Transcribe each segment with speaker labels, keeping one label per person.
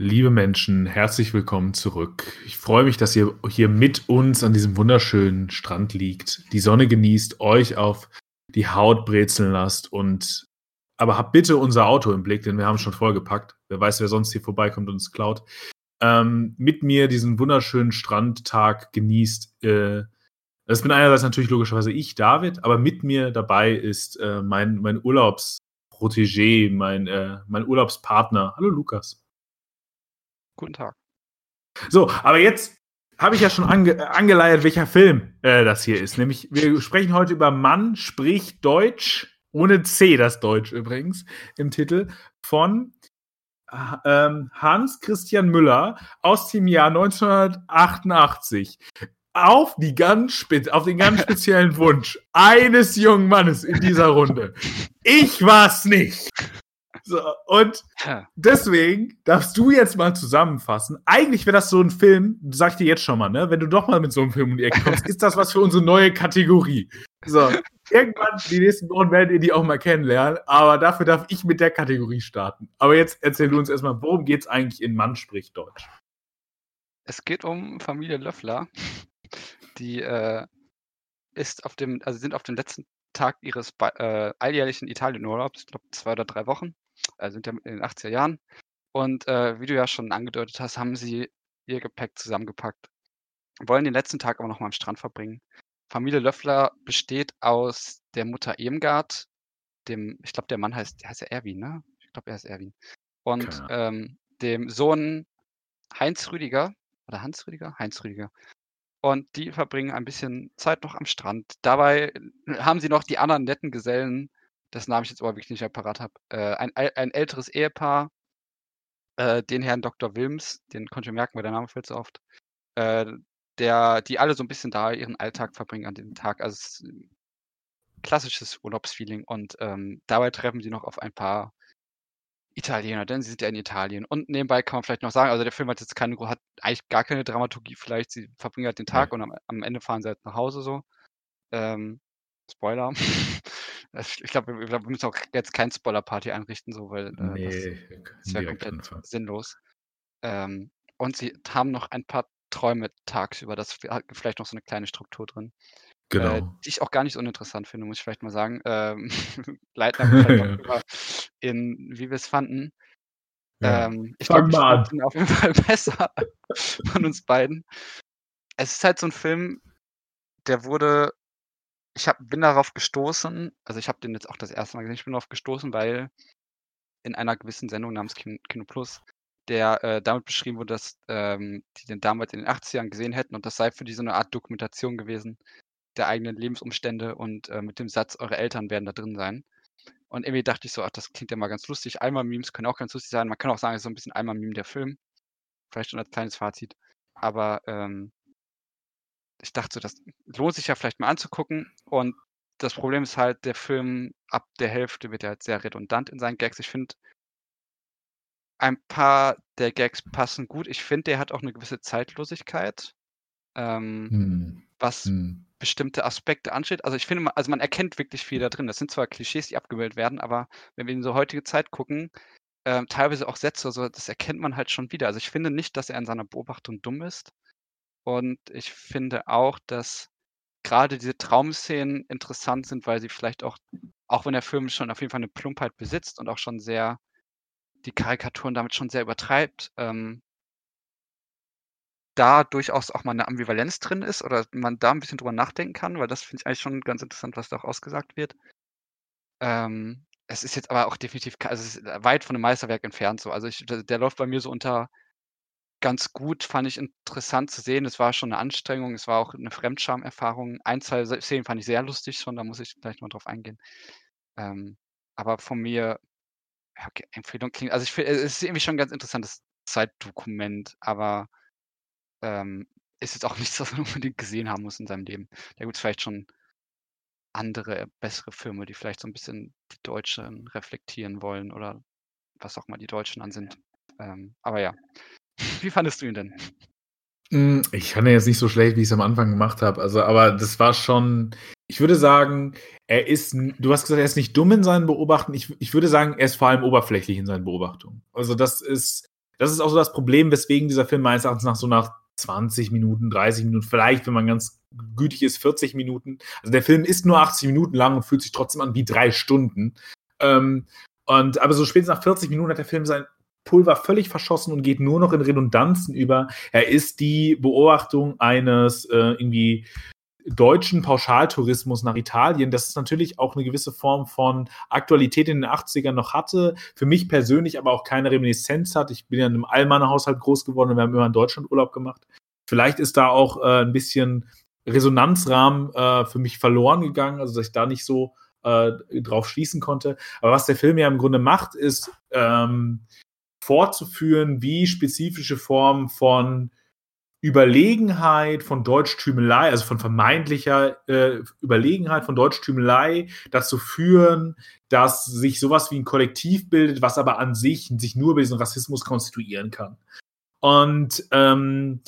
Speaker 1: Liebe Menschen, herzlich willkommen zurück. Ich freue mich, dass ihr hier mit uns an diesem wunderschönen Strand liegt, die Sonne genießt, euch auf die Haut brezeln lasst und aber habt bitte unser Auto im Blick, denn wir haben schon vollgepackt. Wer weiß, wer sonst hier vorbeikommt und uns klaut. Ähm, mit mir diesen wunderschönen Strandtag genießt. Äh, das bin einerseits natürlich logischerweise ich, David, aber mit mir dabei ist äh, mein, mein Urlaubsprotégé, mein, äh, mein Urlaubspartner. Hallo Lukas.
Speaker 2: Guten Tag.
Speaker 1: So, aber jetzt habe ich ja schon ange angeleiert, welcher Film äh, das hier ist. Nämlich, wir sprechen heute über Mann spricht Deutsch, ohne C das Deutsch übrigens, im Titel, von ähm, Hans Christian Müller aus dem Jahr 1988. Auf, die ganz auf den ganz speziellen Wunsch eines jungen Mannes in dieser Runde. Ich war's nicht. So, und deswegen darfst du jetzt mal zusammenfassen. Eigentlich wäre das so ein Film, sag ich dir jetzt schon mal, ne? Wenn du doch mal mit so einem Film um die Ecke kommst, ist das was für unsere neue Kategorie. So, irgendwann, die nächsten Wochen werdet ihr die auch mal kennenlernen, aber dafür darf ich mit der Kategorie starten. Aber jetzt erzähl du uns erstmal, worum geht es eigentlich in Mann spricht Deutsch?
Speaker 2: Es geht um Familie Löffler. Die äh, ist auf dem, also sind auf dem letzten Tag ihres äh, alljährlichen Italienurlaubs, ich glaube zwei oder drei Wochen, äh, sind ja in den 80er Jahren. Und äh, wie du ja schon angedeutet hast, haben sie ihr Gepäck zusammengepackt. Wollen den letzten Tag aber noch mal am Strand verbringen. Familie Löffler besteht aus der Mutter Irmgard, dem, ich glaube, der Mann heißt, heißt er Erwin, ne? Ich glaube, er ist Erwin. Und ähm, dem Sohn Heinz Rüdiger, oder Hans Rüdiger? Heinz Rüdiger. Und die verbringen ein bisschen Zeit noch am Strand. Dabei haben sie noch die anderen netten Gesellen dessen Namen ich jetzt aber wirklich nicht mehr parat habe, äh, ein, ein älteres Ehepaar, äh, den Herrn Dr. Wilms, den konnte ich merken, weil der Name fällt so oft, äh, der, die alle so ein bisschen da ihren Alltag verbringen an dem Tag. Also klassisches Urlaubsfeeling und ähm, dabei treffen sie noch auf ein paar Italiener, denn sie sind ja in Italien. Und nebenbei kann man vielleicht noch sagen, also der Film hat jetzt keine, hat eigentlich gar keine Dramaturgie, vielleicht sie verbringen halt den Tag ja. und am, am, Ende fahren sie halt nach Hause so. Ähm, Spoiler. Ich glaube, wir, glaub, wir müssen auch jetzt kein Spoiler-Party einrichten, so, weil äh, nee, das, wäre komplett sinnlos. Ähm, und sie haben noch ein paar Träume tagsüber. Das hat vielleicht noch so eine kleine Struktur drin. Äh, genau. Äh, die ich auch gar nicht so uninteressant finde, muss ich vielleicht mal sagen. Ähm, leiten wir in, wie wir es fanden. Ja. Ähm, ich glaube, ich fand auf jeden Fall besser von uns beiden. Es ist halt so ein Film, der wurde ich hab, bin darauf gestoßen, also ich habe den jetzt auch das erste Mal gesehen, ich bin darauf gestoßen, weil in einer gewissen Sendung namens Kino, Plus, der äh, damit beschrieben wurde, dass ähm, die den damals in den 80ern gesehen hätten und das sei für die so eine Art Dokumentation gewesen der eigenen Lebensumstände und äh, mit dem Satz, eure Eltern werden da drin sein. Und irgendwie dachte ich so, ach, das klingt ja mal ganz lustig. Einmal-Memes können auch ganz lustig sein. Man kann auch sagen, es ist so ein bisschen Einmal-Meme der Film. Vielleicht schon als kleines Fazit. Aber ähm, ich dachte so, das lohnt sich ja vielleicht mal anzugucken. Und das Problem ist halt, der Film ab der Hälfte wird ja halt sehr redundant in seinen Gags. Ich finde, ein paar der Gags passen gut. Ich finde, der hat auch eine gewisse Zeitlosigkeit, ähm, hm. was hm. bestimmte Aspekte ansteht. Also ich finde, also man erkennt wirklich viel da drin. Das sind zwar Klischees, die abgebildet werden, aber wenn wir in so heutige Zeit gucken, ähm, teilweise auch Sätze, so, das erkennt man halt schon wieder. Also ich finde nicht, dass er in seiner Beobachtung dumm ist. Und ich finde auch, dass gerade diese Traumszenen interessant sind, weil sie vielleicht auch, auch wenn der Film schon auf jeden Fall eine Plumpheit besitzt und auch schon sehr die Karikaturen damit schon sehr übertreibt, ähm, da durchaus auch mal eine Ambivalenz drin ist oder man da ein bisschen drüber nachdenken kann, weil das finde ich eigentlich schon ganz interessant, was da auch ausgesagt wird. Ähm, es ist jetzt aber auch definitiv, also es ist weit von einem Meisterwerk entfernt so. Also ich, der, der läuft bei mir so unter ganz gut, fand ich interessant zu sehen. Es war schon eine Anstrengung, es war auch eine Fremdscham-Erfahrung. Ein, zwei Szenen fand ich sehr lustig schon, da muss ich gleich mal drauf eingehen. Ähm, aber von mir, ja, okay, Empfehlung klingt, also ich finde, es ist irgendwie schon ein ganz interessantes Zeitdokument, aber ähm, ist jetzt auch nichts, was man unbedingt gesehen haben muss in seinem Leben. Da gibt es vielleicht schon andere, bessere Filme, die vielleicht so ein bisschen die Deutschen reflektieren wollen oder was auch mal die Deutschen an sind. Ähm, aber ja, wie fandest du ihn denn?
Speaker 1: Hm, ich fand ihn jetzt nicht so schlecht, wie ich es am Anfang gemacht habe. Also, aber das war schon. Ich würde sagen, er ist. Du hast gesagt, er ist nicht dumm in seinen Beobachtungen. Ich, ich würde sagen, er ist vor allem oberflächlich in seinen Beobachtungen. Also, das ist. das ist auch so das Problem, weswegen dieser Film meines Erachtens nach so nach 20 Minuten, 30 Minuten, vielleicht, wenn man ganz gütig ist, 40 Minuten. Also der Film ist nur 80 Minuten lang und fühlt sich trotzdem an wie drei Stunden. Ähm, und aber so spätestens nach 40 Minuten hat der Film sein Pulver völlig verschossen und geht nur noch in Redundanzen über. Er ist die Beobachtung eines äh, irgendwie deutschen Pauschaltourismus nach Italien, das ist natürlich auch eine gewisse Form von Aktualität in den 80ern noch hatte, für mich persönlich aber auch keine Reminiszenz hat. Ich bin ja in einem Allmann-Haushalt groß geworden und wir haben immer in Deutschland Urlaub gemacht. Vielleicht ist da auch äh, ein bisschen Resonanzrahmen äh, für mich verloren gegangen, also dass ich da nicht so äh, drauf schließen konnte. Aber was der Film ja im Grunde macht, ist ähm, fortzuführen, wie spezifische Formen von Überlegenheit, von Deutschtümelei, also von vermeintlicher äh, Überlegenheit, von Deutschtümelei dazu führen, dass sich sowas wie ein Kollektiv bildet, was aber an sich sich nur über diesen Rassismus konstituieren kann. Und ähm,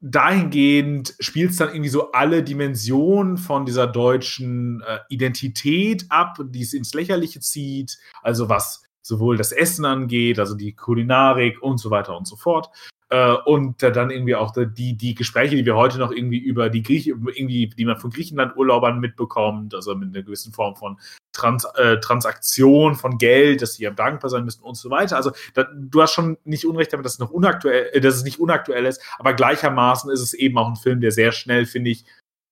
Speaker 1: dahingehend spielt es dann irgendwie so alle Dimensionen von dieser deutschen äh, Identität ab, die es ins Lächerliche zieht, also was sowohl das Essen angeht, also die Kulinarik und so weiter und so fort, äh, und äh, dann irgendwie auch die, die Gespräche, die wir heute noch irgendwie über die Griech irgendwie, die man von Griechenland-Urlaubern mitbekommt, also mit einer gewissen Form von Trans äh, Transaktion von Geld, dass sie ja dankbar sein müssten und so weiter. Also da, du hast schon nicht Unrecht damit, dass es noch unaktuell, äh, dass es nicht unaktuell ist, aber gleichermaßen ist es eben auch ein Film, der sehr schnell, finde ich,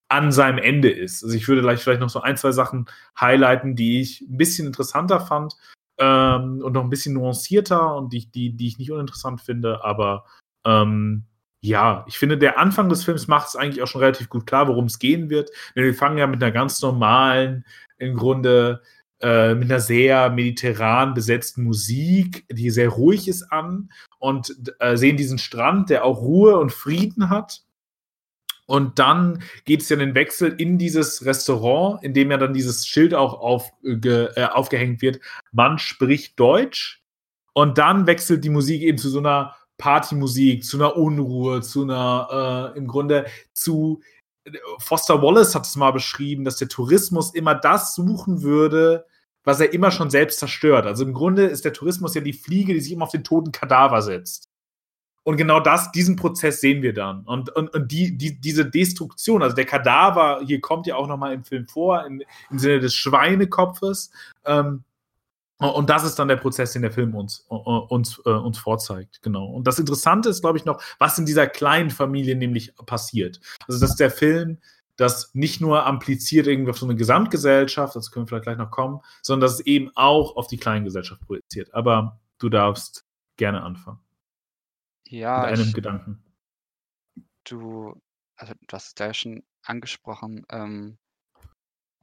Speaker 1: an seinem Ende ist. Also ich würde gleich vielleicht noch so ein, zwei Sachen highlighten, die ich ein bisschen interessanter fand ähm, und noch ein bisschen nuancierter und die, die, die ich nicht uninteressant finde, aber ähm, ja, ich finde, der Anfang des Films macht es eigentlich auch schon relativ gut klar, worum es gehen wird. Denn wir fangen ja mit einer ganz normalen, im Grunde äh, mit einer sehr mediterran besetzten Musik, die sehr ruhig ist an und äh, sehen diesen Strand, der auch Ruhe und Frieden hat. Und dann geht es ja den Wechsel in dieses Restaurant, in dem ja dann dieses Schild auch aufge, äh, aufgehängt wird. Man spricht Deutsch. Und dann wechselt die Musik eben zu so einer Partymusik, zu einer Unruhe, zu einer, äh, im Grunde zu Foster Wallace hat es mal beschrieben, dass der Tourismus immer das suchen würde, was er immer schon selbst zerstört. Also im Grunde ist der Tourismus ja die Fliege, die sich immer auf den toten Kadaver setzt. Und genau das, diesen Prozess sehen wir dann. Und, und, und die, die, diese Destruktion, also der Kadaver, hier kommt ja auch nochmal im Film vor, im, im Sinne des Schweinekopfes, ähm, und das ist dann der Prozess, den der Film uns, uns, äh, uns vorzeigt, genau. Und das Interessante ist, glaube ich, noch, was in dieser kleinen Familie nämlich passiert. Also, dass der Film das nicht nur ampliziert irgendwie auf so eine Gesamtgesellschaft, das können wir vielleicht gleich noch kommen, sondern dass es eben auch auf die Kleingesellschaft projiziert. Aber du darfst gerne anfangen.
Speaker 2: Ja.
Speaker 1: Mit einem ich, Gedanken.
Speaker 2: Du, also du hast es da ja schon angesprochen, ähm,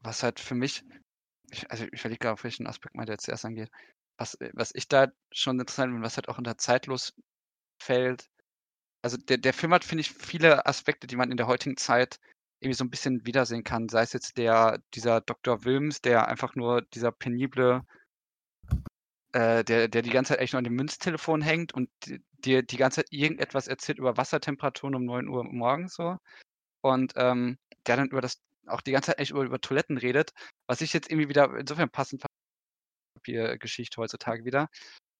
Speaker 2: was halt für mich ich, also ich überlege gerade, auf welchen Aspekt man jetzt zuerst angeht. Was, äh, was ich da schon interessant finde, was halt auch unter zeitlos fällt. Also der, der Film hat, finde ich, viele Aspekte, die man in der heutigen Zeit irgendwie so ein bisschen wiedersehen kann. Sei es jetzt der, dieser Dr. Wilms, der einfach nur dieser penible, äh, der, der die ganze Zeit echt nur an dem Münztelefon hängt und dir die ganze Zeit irgendetwas erzählt über Wassertemperaturen um 9 Uhr morgens so. Und ähm, der dann über das auch die ganze Zeit echt über, über Toiletten redet, was ich jetzt irgendwie wieder insofern passend Papiergeschichte heutzutage wieder,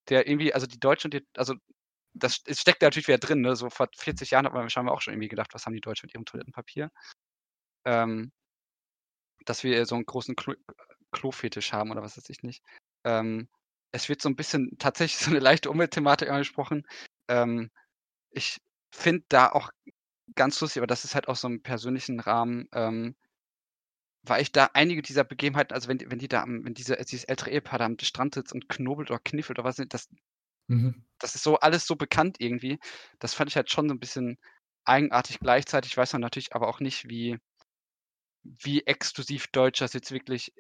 Speaker 2: der irgendwie, also die Deutschen, die, also das es steckt da natürlich wieder drin, ne? So vor 40 Jahren hat man wahrscheinlich auch schon irgendwie gedacht, was haben die Deutschen mit ihrem Toilettenpapier? Ähm, dass wir so einen großen Klo Klofetisch haben oder was weiß ich nicht. Ähm, es wird so ein bisschen tatsächlich so eine leichte Umweltthematik angesprochen. Ähm, ich finde da auch ganz lustig, aber das ist halt auch so im persönlichen Rahmen, ähm, weil ich da einige dieser Begebenheiten, also wenn, wenn die da, wenn diese, dieses ältere Ehepaar da am Strand sitzt und knobelt oder kniffelt oder was, das, mhm. das ist so alles so bekannt irgendwie. Das fand ich halt schon so ein bisschen eigenartig gleichzeitig. weiß man natürlich aber auch nicht, wie, wie exklusiv Deutsch das jetzt wirklich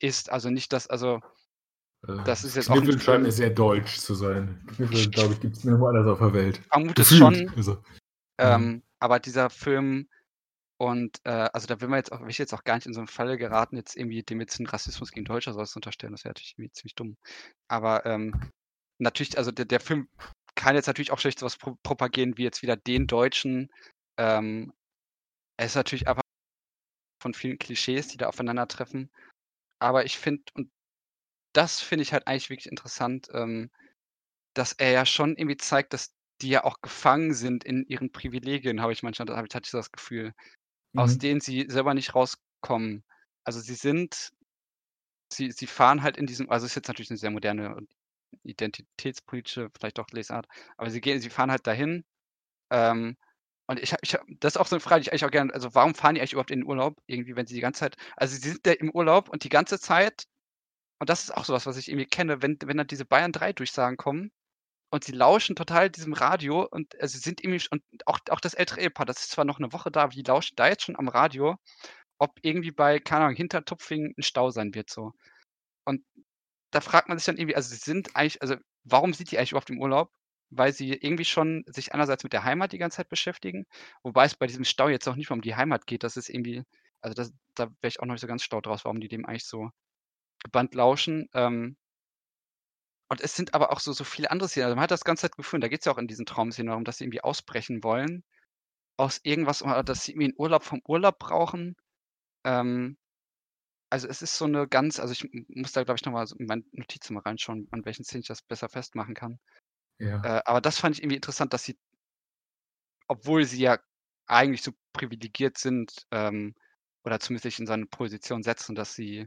Speaker 2: ist. Also nicht, dass, also
Speaker 1: das ist jetzt Kniffel auch scheint mir sehr deutsch zu sein. Kniffel, glaube ich, gibt es nirgendwo anders auf der Welt.
Speaker 2: Vermute es schon. Also. Ähm, mhm. aber dieser Film und äh, also da will man jetzt auch, will ich jetzt auch gar nicht in so einen Fall geraten, jetzt irgendwie dem jetzt einen Rassismus gegen Deutsche sowas zu unterstellen. Das wäre natürlich irgendwie ziemlich dumm. Aber ähm, natürlich, also der, der Film kann jetzt natürlich auch schlecht sowas pro propagieren wie jetzt wieder den Deutschen. Ähm, es ist natürlich aber von vielen Klischees, die da aufeinandertreffen. Aber ich finde, und das finde ich halt eigentlich wirklich interessant, ähm, dass er ja schon irgendwie zeigt, dass die ja auch gefangen sind in ihren Privilegien, habe ich manchmal habe ich hatte ich das Gefühl, aus
Speaker 1: Mhm.
Speaker 2: denen sie selber nicht rauskommen. Also, sie sind sie sie fahren halt in diesem also, ist jetzt natürlich 'ne sehr moderne und identitätspolitische, vielleicht auch Lesart, aber sie gehen sie fahren halt dahin, ähm, und ich ich das ist auch so 'ne Frage, die ich eigentlich auch gerne also, warum fahren die eigentlich überhaupt in den Urlaub irgendwie, wenn sie die ganze Zeit also, sie sind da im Urlaub und die ganze Zeit und das ist auch so was, ich irgendwie kenne, wenn wenn dann diese Bayern 3 Durchsagen kommen und sie lauschen total diesem Radio und, äh, sie sind irgendwie und auch auch das ältere Ehepaar, das ist zwar noch 'ne Woche da, aber die lauschen da jetzt schon am Radio, ob irgendwie bei, keine Ahnung, Hintertupfing 'n Stau sein wird so. Und da fragt man sich dann irgendwie also, sie sind eigentlich also, warum sind die eigentlich überhaupt im Urlaub? Weil sie irgendwie schon sich einerseits mit der Heimat die ganze Zeit beschäftigen, wobei es bei diesem Stau jetzt auch nicht mal um die Heimat geht. Das ist irgendwie also, das da wäre ich auch noch nicht so ganz schlau draus, warum die dem eigentlich so gebannt lauschen. Ähm und es sind aber auch so so viele andere Szenen. Also, man hat das ganze Zeit gefühlt da geht's ja auch in diesen Traumszenen darum, dass sie irgendwie ausbrechen wollen aus irgendwas oder dass sie irgendwie 'n Urlaub vom Urlaub brauchen. Ähm, also, es ist so 'ne ganz also, ich muss da, glaube ich, noch mal so in meine Notizen mal reinschauen, an welchen Szenen ich das besser festmachen kann.
Speaker 1: Ja.
Speaker 2: Äh, aber das fand ich irgendwie interessant, dass sie obwohl sie ja eigentlich so privilegiert sind, ähm, oder zumindest sich in so 'ne Position setzen, dass sie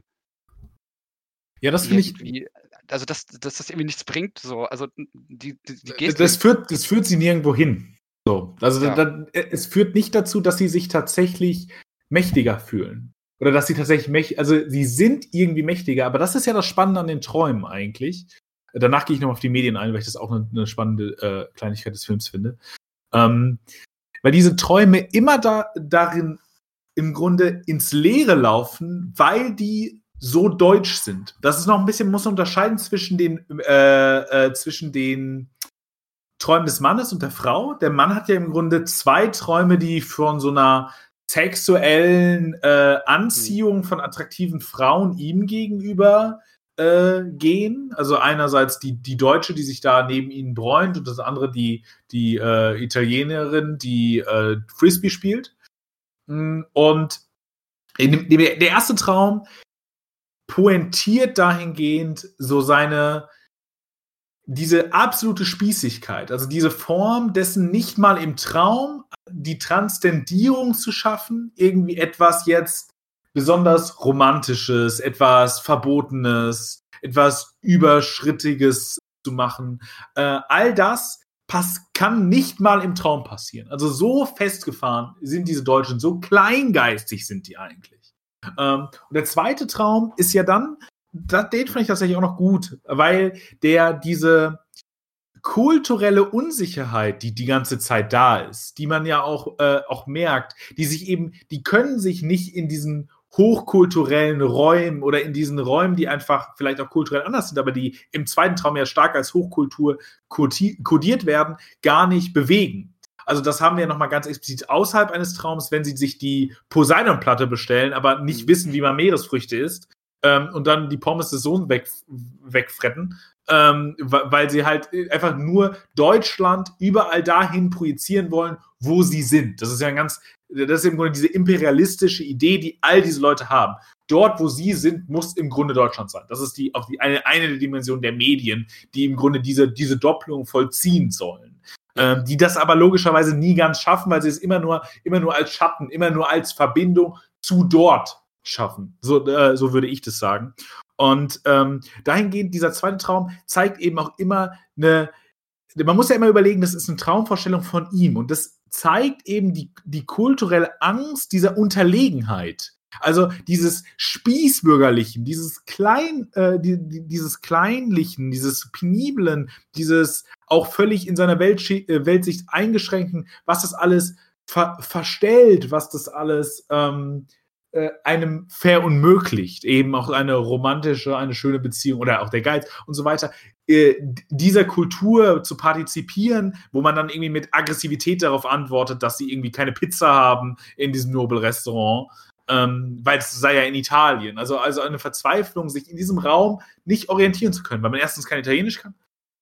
Speaker 1: Ja, das finde ich
Speaker 2: also, dass dass das irgendwie nichts bringt so. Also, die die die
Speaker 1: D das führt das führt sie nirgendwo hin. So, also,
Speaker 2: Ja.
Speaker 1: da e es führt nicht dazu, dass sie sich tatsächlich mächtiger fühlen oder dass sie tatsächlich mäch also, sie sind irgendwie mächtiger, aber das ist ja das Spannende an den Träumen eigentlich. Danach gehe ich noch mal auf die Medien ein, weil ich das auch 'ne 'ne spannende, äh, Kleinigkeit des Films finde. Ähm, weil diese Träume immer da darin im Grunde ins Leere laufen, weil die so deutsch sind. Das ist noch 'n bisschen muss man unterscheiden zwischen den äh, äh, zwischen den Träumen des Mannes und der Frau. Der Mann hat ja im Grunde 2 Träume, die von so 'ner sexuellen, äh. Anziehung von attraktiven Frauen ihm gegenüber, äh, gehen. Also, einerseits die die Deutsche, die sich da neben ihnen bräunt und das andere die die, äh, Italienerin, die, äh, Frisbee spielt. Hm, und in dem der 1. Traum pointiert dahingehend so seine diese absolute Spießigkeit, also, diese Form dessen nicht mal im Traum die Transzendierung zu schaffen, irgendwie etwas jetzt besonders Romantisches, etwas Verbotenes, etwas Überschrittiges zu machen. Äh, all das pass kann nicht mal im Traum passieren. Also, so festgefahren sind diese Deutschen, so kleingeistig sind die eigentlich. Ähm, und der 2. Traum ist ja dann da den fand ich tatsächlich auch noch gut, weil der diese kulturelle Unsicherheit, die die ganze Zeit da ist, die man ja auch äh, auch merkt, die sich eben die können sich nicht in diesen hochkulturellen Räumen oder in diesen Räumen, die einfach vielleicht auch kulturell anders sind, aber die im 2. Traum ja stark als Hochkultur kodiert werden, gar nicht bewegen. Also, das haben wir noch mal ganz explizit außerhalb eines Traums, wenn sie sich die Poseidon-Platte bestellen, aber nicht
Speaker 2: Mhm.
Speaker 1: wissen, wie man Meeresfrüchte isst, ähm, und dann die Pommes des Sohns weg wegfretten, ähm, weil sie halt, äh, einfach nur Deutschland überall dahin projizieren wollen, wo sie sind. Das ist ja 'n ganz das ist im Grunde diese imperialistische Idee, die all diese Leute haben. Dort, wo sie sind, muss im Grunde Deutschland sein. Das ist die auch die eine eine der Dimensionen der Medien, die im Grunde diese diese Doppelung vollziehen sollen. Ähm, die das aber logischerweise nie ganz schaffen, weil sie es immer nur immer nur als Schatten, immer nur als Verbindung zu dort schaffen. So äh, so würde ich das sagen. Und, ähm, dahingehend dieser 2. Traum zeigt eben auch immer 'ne man muss ja immer überlegen, das ist 'ne Traumvorstellung von ihm und das zeigt eben die die kulturelle Angst dieser Unterlegenheit. Also, dieses Spießbürgerlichen, dieses klein äh, die die dieses Kleinlichen, dieses Peniblen, dieses auch völlig in seiner Weltschi äh, Weltsicht eingeschränkten, was das alles ver verstellt, was das alles, ähm, äh, einem verunmöglicht, eben auch eine romantische, eine schöne Beziehung oder auch der Geiz und so weiter, äh, dieser Kultur zu partizipieren, wo man dann irgendwie mit Aggressivität darauf antwortet, dass sie irgendwie keine Pizza haben in diesem Nobelrestaurant, ähm, weil es sei ja in Italien. Also also, eine Verzweiflung, sich in diesem Raum nicht orientieren zu können, weil man 1. kein Italienisch kann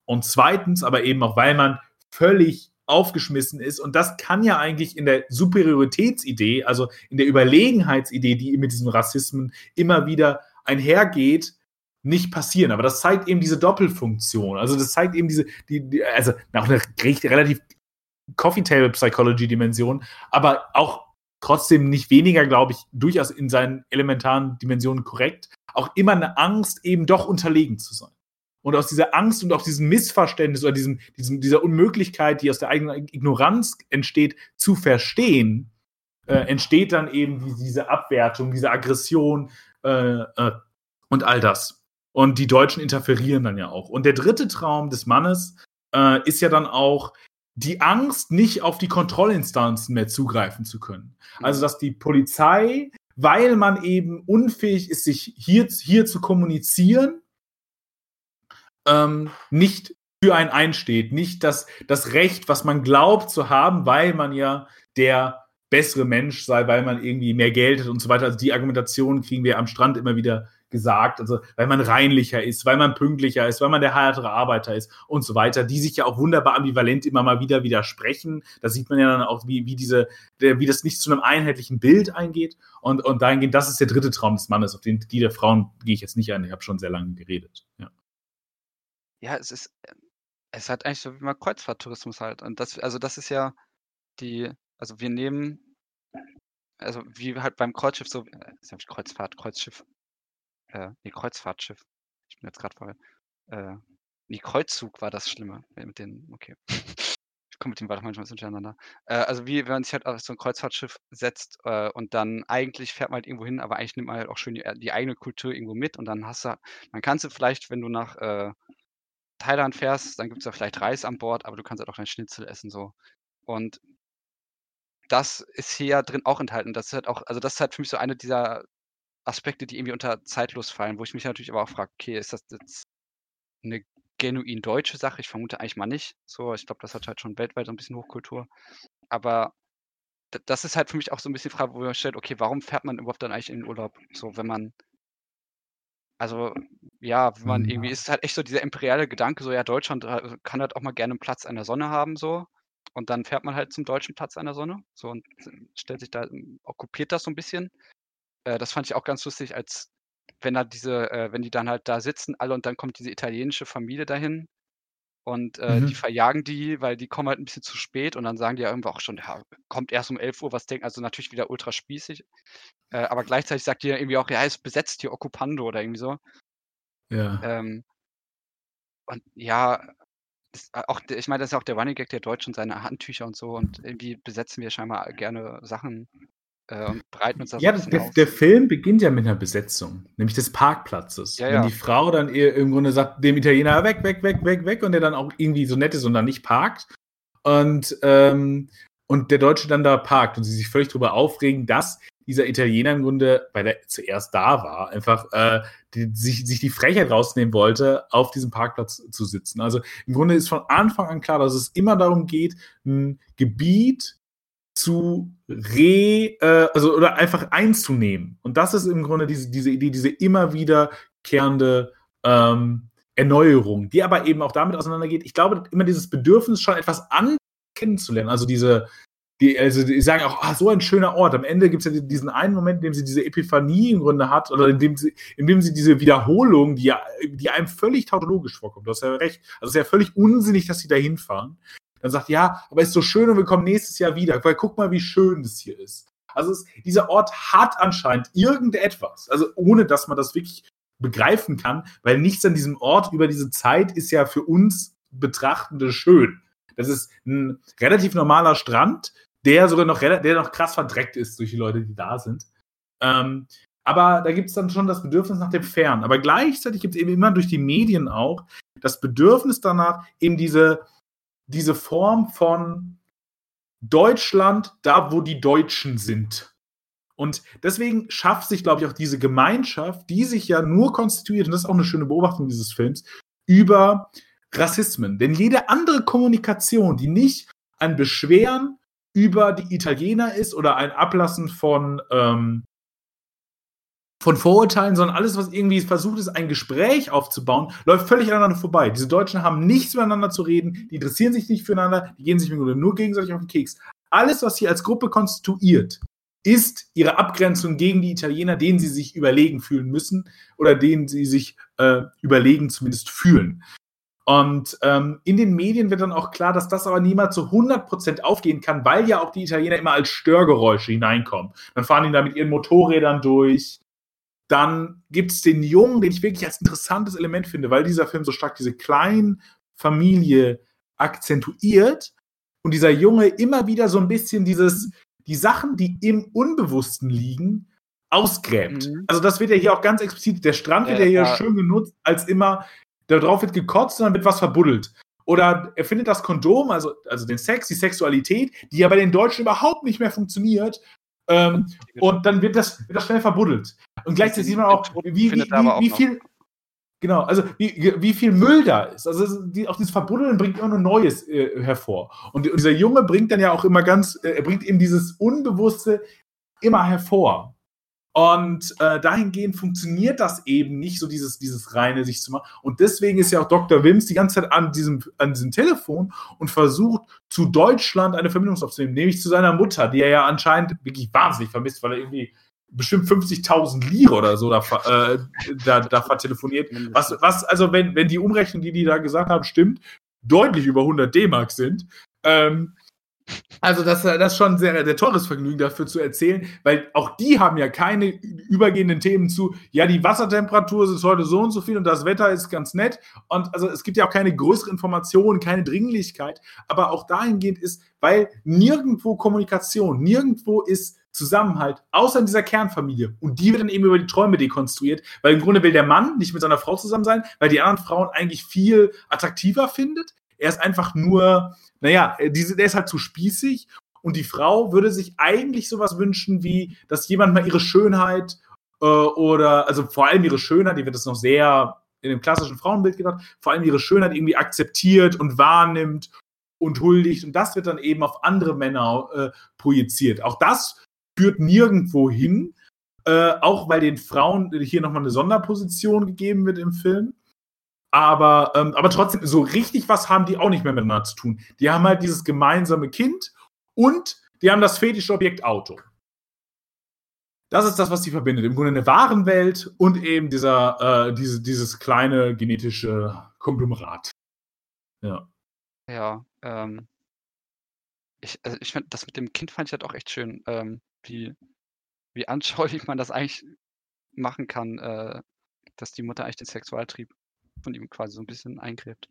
Speaker 1: und 2. aber eben auch, weil man völlig aufgeschmissen ist. Und das kann ja eigentlich in der Superioritätsidee, also in der Überlegenheitsidee, die mit diesen Rassismen immer wieder einhergeht, nicht passieren. Aber das zeigt eben diese Doppelfunktion. Also das zeigt eben diese, die, die also auch eine relativ Coffee Table Psychology Dimension, aber auch trotzdem nicht weniger, glaube ich, durchaus in seinen elementaren Dimensionen korrekt, auch immer eine Angst, eben doch unterlegen zu sein. Und aus dieser Angst und auch diesem Missverständnis oder diesem, diesem, dieser Unmöglichkeit, die aus der eigenen Ignoranz entsteht, zu verstehen, äh, entsteht dann eben die, diese Abwertung, diese Aggression äh, äh, und all das. Und die Deutschen interferieren dann ja auch. Und der dritte Traum des Mannes äh, ist ja dann auch die Angst, nicht auf die Kontrollinstanzen mehr zugreifen zu können. Also, dass die Polizei, weil man eben unfähig ist, sich hier, hier zu kommunizieren, ähm, nicht für einen einsteht, nicht das, das Recht, was man glaubt zu haben, weil man ja der bessere Mensch sei, weil man irgendwie mehr Geld hat und so weiter. Also die Argumentation kriegen wir am Strand immer wieder gesagt, also weil man reinlicher ist, weil man pünktlicher ist, weil man der härtere Arbeiter ist und so weiter, die sich ja auch wunderbar ambivalent immer mal wieder widersprechen. Da sieht man ja dann auch, wie, wie diese, wie das nicht zu einem einheitlichen Bild eingeht. Und, und dahingehend, das ist der dritte Traum des Mannes, auf den die der Frauen gehe ich jetzt nicht ein. Ich habe schon sehr lange geredet. Ja.
Speaker 2: Ja, es ist, es hat eigentlich so wie mal Kreuzfahrttourismus halt. Und das, also das ist ja die, also wir nehmen, also wie halt beim Kreuzschiff so, äh, Kreuzfahrt, Kreuzschiff, äh, nee, Kreuzfahrtschiff. Ich bin jetzt gerade voll. Äh, nee, Kreuzzug war das Schlimme. Mit den, okay. Ich komme mit dem Wort manchmal durcheinander. Äh, also wie wenn man sich halt auf so ein Kreuzfahrtschiff setzt äh, und dann eigentlich fährt man halt irgendwo hin, aber eigentlich nimmt man halt auch schön die, die eigene Kultur irgendwo mit und dann hast du, dann kannst du vielleicht, wenn du nach äh, Thailand fährst, dann gibt es da vielleicht Reis an Bord, aber du kannst halt auch dein Schnitzel essen so. Und das ist hier drin auch enthalten. Das ist halt auch, also das ist halt für mich so eine dieser Aspekte, die irgendwie unter zeitlos fallen, wo ich mich natürlich aber auch frage, okay, ist das jetzt eine genuin deutsche Sache? Ich vermute eigentlich mal nicht. So, ich glaube, das hat halt schon weltweit so ein bisschen Hochkultur. Aber das ist halt für mich auch so ein bisschen die Frage, wo man stellt, okay, warum fährt man überhaupt dann eigentlich in den Urlaub? So, wenn man also, ja, wenn man irgendwie mhm. ist halt echt so dieser imperiale Gedanke, so ja, Deutschland äh, kann halt auch mal gerne 'n Platz an der Sonne haben so. Und dann fährt man halt zum deutschen Platz an der Sonne, so und stellt sich da okkupiert das so ein bisschen. Äh, das fand ich auch ganz lustig, als wenn da diese äh, wenn die dann halt da sitzen alle und dann kommt diese italienische Familie dahin und, äh, die mhm. verjagen die, weil die kommen halt ein bisschen zu spät und dann sagen die ja irgendwo auch schon: „Ja, kommt erst um elf Uhr was denken“ also natürlich wieder ultra spießig. Äh, aber gleichzeitig sagt die ja irgendwie auch: „Ja, ist besetzt hier, Occupando“ oder irgendwie so.
Speaker 1: Ja.
Speaker 2: Ähm und ja, äh, auch ich meine, das ist ja auch der Running Gag der Deutschen, seine Handtücher und so und irgendwie besetzen wir scheinbar gerne Sachen äh, und breiten uns
Speaker 1: das Ja, der, der, Film beginnt ja mit einer Besetzung, nämlich des Parkplatzes. Ja, Wenn ja. die Frau dann im Grunde sagt, dem Italiener weg, weg, weg, weg, weg und der dann auch irgendwie so nett ist und dann nicht parkt. Und, ähm, und der Deutsche dann da parkt und sie sich völlig darüber aufregen, dass dieser Italiener im Grunde, weil er zuerst da war, einfach äh, die, sich, sich die Frechheit rausnehmen wollte, auf diesem Parkplatz zu sitzen. Also im Grunde ist von Anfang an klar, dass es immer darum geht, ein Gebiet zu re, äh, also oder einfach einzunehmen. Und das ist im Grunde diese, diese Idee, diese immer wiederkehrende ähm, Erneuerung, die aber eben auch damit auseinandergeht. Ich glaube, immer dieses Bedürfnis, schon etwas kennenzulernen, also diese, die, also die sagen auch, ah, so ein schöner Ort. Am Ende gibt es ja diesen einen Moment, in dem sie diese Epiphanie im Grunde hat, oder in dem sie, in dem sie diese Wiederholung, die, ja, die einem völlig tautologisch vorkommt. Du hast ja recht. Also es ist ja völlig unsinnig, dass sie da hinfahren dann sagt, ja, aber ist so schön und wir kommen nächstes Jahr wieder, weil guck mal, wie schön das hier ist. Also es, dieser Ort hat anscheinend irgendetwas, also ohne dass man das wirklich begreifen kann, weil nichts an diesem Ort über diese Zeit ist ja für uns Betrachtende schön. Das ist ein relativ normaler Strand, der sogar noch, der noch krass verdreckt ist durch die Leute, die da sind. Ähm, aber da gibt es dann schon das Bedürfnis nach dem Fern. Aber gleichzeitig gibt es eben immer durch die Medien auch das Bedürfnis danach, eben diese, diese Form von Deutschland, da wo die Deutschen sind. Und deswegen schafft sich, glaube ich, auch diese Gemeinschaft, die sich ja nur konstituiert, und das ist auch eine schöne Beobachtung dieses Films, über Rassismen. Denn jede andere Kommunikation, die nicht ein Beschweren über die Italiener ist oder ein Ablassen von ähm, von Vorurteilen, sondern alles, was irgendwie versucht ist, ein Gespräch aufzubauen, läuft völlig aneinander vorbei. Diese Deutschen haben nichts miteinander zu reden, die interessieren sich nicht füreinander, die gehen sich nur gegenseitig auf den Keks. Alles, was sie als Gruppe konstituiert, ist ihre Abgrenzung gegen die Italiener, denen sie sich überlegen fühlen müssen oder denen sie sich äh, überlegen zumindest fühlen. Und ähm, in den Medien wird dann auch klar, dass das aber niemals zu 100% aufgehen kann, weil ja auch die Italiener immer als Störgeräusche hineinkommen. Dann fahren die da mit ihren Motorrädern durch. Dann gibt es den Jungen, den ich wirklich als interessantes Element finde, weil dieser Film so stark diese kleinen Familie akzentuiert und dieser Junge immer wieder so ein bisschen dieses, die Sachen, die im Unbewussten liegen, ausgräbt. Mhm. Also das wird ja hier auch ganz explizit, der Strand wird ja, ja hier ja. schön genutzt, als immer, darauf wird gekotzt und dann wird was verbuddelt. Oder er findet das Kondom, also, also den Sex, die Sexualität, die ja bei den Deutschen überhaupt nicht mehr funktioniert. Ähm, und dann wird das, wird das schnell verbuddelt. Und gleichzeitig sieht man auch, wie, wie, wie, wie viel, Genau, also wie, wie viel Müll da ist. Also die, auch dieses Verbuddeln bringt immer nur Neues äh, hervor. Und, und, dieser Junge bringt dann ja auch immer ganz, äh, er bringt eben dieses Unbewusste immer hervor. Und äh, dahingehend funktioniert das eben nicht, so dieses, dieses reine sich zu machen. Und deswegen ist ja auch Dr. Wims die ganze Zeit an diesem, an diesem Telefon und versucht, zu Deutschland eine Verbindung aufzunehmen, nämlich zu seiner Mutter, die er ja anscheinend wirklich wahnsinnig vermisst, weil er irgendwie bestimmt 50.000 Lire oder so da, äh, da, da vertelefoniert. Was, was, also wenn, wenn die Umrechnung, die die da gesagt haben, stimmt, deutlich über 100 D-Mark sind. Ähm, also das, das ist schon sehr, sehr teures Vergnügen dafür zu erzählen, weil auch die haben ja keine übergehenden Themen zu, ja, die Wassertemperatur ist heute so und so viel und das Wetter ist ganz nett. Und also es gibt ja auch keine größere Information, keine Dringlichkeit, aber auch dahingehend ist, weil nirgendwo Kommunikation, nirgendwo ist Zusammenhalt, außer in dieser Kernfamilie. Und die wird dann eben über die Träume dekonstruiert, weil im Grunde will der Mann nicht mit seiner Frau zusammen sein, weil die anderen Frauen eigentlich viel attraktiver findet. Er ist einfach nur, naja, diese, der ist halt zu spießig. Und die Frau würde sich eigentlich sowas wünschen, wie, dass jemand mal ihre Schönheit äh, oder, also vor allem ihre Schönheit, die wird es noch sehr in dem klassischen Frauenbild gedacht, vor allem ihre Schönheit irgendwie akzeptiert und wahrnimmt und huldigt. Und das wird dann eben auf andere Männer äh, projiziert. Auch das führt nirgendwo hin, äh, auch weil den Frauen hier nochmal eine Sonderposition gegeben wird im Film. Aber, ähm, aber trotzdem, so richtig was haben die auch nicht mehr miteinander zu tun. Die haben halt dieses gemeinsame Kind und die haben das fetische Objekt Auto. Das ist das, was sie verbindet. Im Grunde eine Warenwelt und eben dieser, äh, diese, dieses kleine genetische Konglomerat. Ja.
Speaker 2: Ja, ähm, ich, also ich fand, das mit dem Kind fand ich halt auch echt schön. Ähm, wie, wie anschaulich man das eigentlich machen kann, äh, dass die Mutter eigentlich den Sexualtrieb von ihm quasi so ein bisschen eingräbt.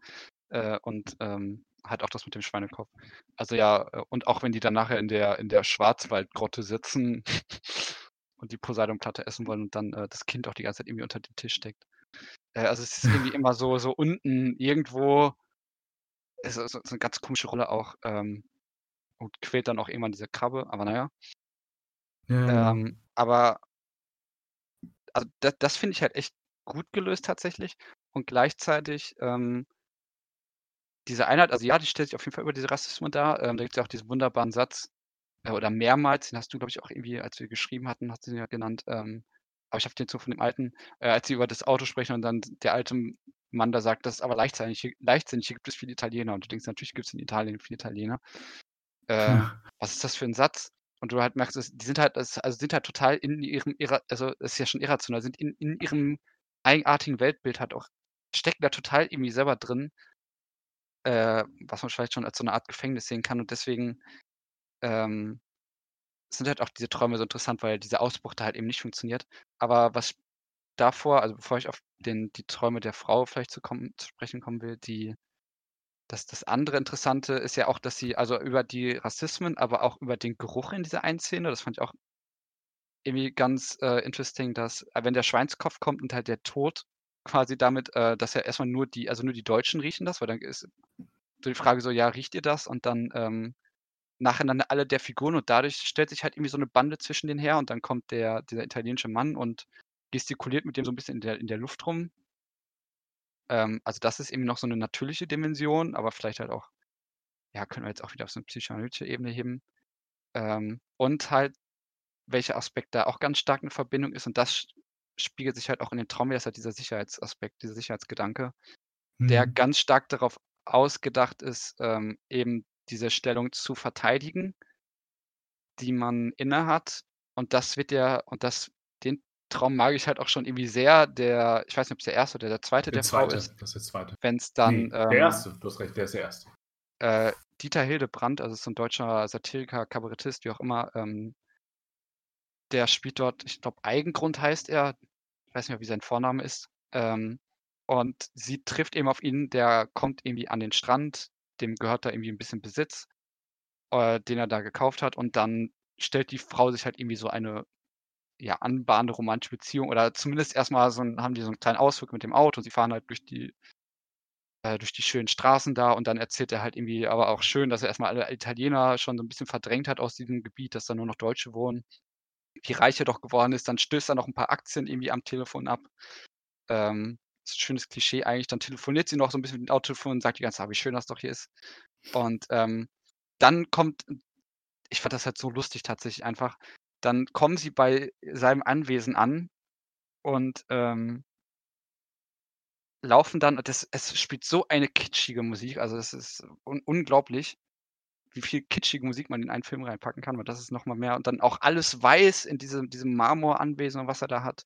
Speaker 2: Äh, und ähm, halt auch das mit dem Schweinekopf. Also ja, äh, und auch wenn die dann nachher in der, in der Schwarzwaldgrotte sitzen und die Poseidon-Platte essen wollen und dann äh, das Kind auch die ganze Zeit irgendwie unter den Tisch steckt. Äh, also es ist irgendwie immer so, so unten irgendwo, es ist, ist eine ganz komische Rolle auch. Ähm, und quält dann auch irgendwann diese Krabbe, aber naja. Ja. Ähm, aber also das, das finde ich halt echt gut gelöst tatsächlich. Und gleichzeitig ähm, diese Einheit, also ja, die stellt sich auf jeden Fall über diese Rassismus dar. Ähm, da gibt es ja auch diesen wunderbaren Satz, äh, oder mehrmals, den hast du, glaube ich, auch irgendwie, als wir geschrieben hatten, hast du ihn ja genannt, ähm, aber ich habe den so von dem Alten, äh, als sie über das Auto sprechen und dann der alte Mann da sagt, das ist aber leichtsinnig, leichtsinnig, hier gibt es viele Italiener. Und du denkst, natürlich gibt es in Italien viele Italiener. Äh, ja. Was ist das für ein Satz? Und du halt merkst, die sind halt, also sind halt total in ihrem, also es ist ja schon irrational, sind in, in ihrem eigenartigen Weltbild halt auch, stecken da total irgendwie selber drin, äh, was man vielleicht schon als so eine Art Gefängnis sehen kann. Und deswegen ähm, sind halt auch diese Träume so interessant, weil dieser Ausbruch da halt eben nicht funktioniert. Aber was davor, also bevor ich auf den, die Träume der Frau vielleicht zu, kommen, zu sprechen kommen will, die das das andere Interessante ist ja auch, dass sie also über die Rassismen, aber auch über den Geruch in dieser einen Szene, das fand ich auch irgendwie ganz, äh, interesting, dass, äh, wenn der Schweinskopf kommt und halt der Tod quasi damit, äh, dass ja erstmal nur die also nur die Deutschen riechen das, weil dann ist so die Frage so: „Ja, riecht ihr das?“ Und dann, ähm, nacheinander alle der Figuren und dadurch stellt sich halt irgendwie so eine Bande zwischen denen her und dann kommt der dieser italienische Mann und gestikuliert mit dem so ein bisschen in der in der Luft rum. Ähm, also das ist eben noch so eine natürliche Dimension, aber vielleicht halt auch ja, können wir jetzt auch wieder auf so eine psychoanalytische Ebene heben. Ähm, und halt, welcher Aspekt da auch ganz stark 'ne Verbindung ist und das spiegelt sich halt auch in den Traum ist halt dieser Sicherheitsaspekt, dieser Sicherheitsgedanke, der
Speaker 1: Mhm.
Speaker 2: ganz stark darauf ausgedacht ist, ähm, eben diese Stellung zu verteidigen die man innehat Und das wird ja, und das, den Traum mag ich halt auch schon irgendwie sehr. Der, ich weiß nicht, ob es der erste oder der zweite der, der zweite, Frau ist.
Speaker 1: Das ist der zweite.
Speaker 2: Wenn es dann. Nee,
Speaker 1: der ähm, erste, du hast recht, der ist der erste.
Speaker 2: Äh, Dieter Hildebrand, also so ein deutscher Satiriker, Kabarettist, wie auch immer, ähm, der spielt dort, ich glaube, Eigengrund heißt er. Ich weiß nicht mehr, wie sein Vorname ist. Ähm, und sie trifft eben auf ihn, der kommt irgendwie an den Strand, dem gehört da irgendwie ein bisschen Besitz, äh, den er da gekauft hat. Und dann stellt die Frau sich halt irgendwie so eine ja, anbahnende romantische Beziehung oder zumindest erstmal so ein, haben die so einen kleinen Ausflug mit dem Auto und sie fahren halt durch die äh, durch die schönen Straßen da und dann erzählt er halt irgendwie aber auch schön, dass er erstmal alle Italiener schon so ein bisschen verdrängt hat aus diesem Gebiet, dass da nur noch Deutsche wohnen. Wie reich er doch geworden ist, dann stößt er noch ein paar Aktien irgendwie am Telefon ab. Ähm, ist ein schönes Klischee eigentlich. Dann telefoniert sie noch so ein bisschen mit dem Autotelefon und sagt die ganze Zeit, wie schön das doch hier ist. Und ähm, dann kommt, ich fand das halt so lustig tatsächlich einfach, dann kommen sie bei seinem Anwesen an und ähm, laufen dann, das, es spielt so eine kitschige Musik, also es ist un unglaublich, wie viel kitschige Musik man in einen Film reinpacken kann, weil das ist nochmal mehr und dann auch alles weiß in diesem, diesem Marmoranwesen, was er da hat.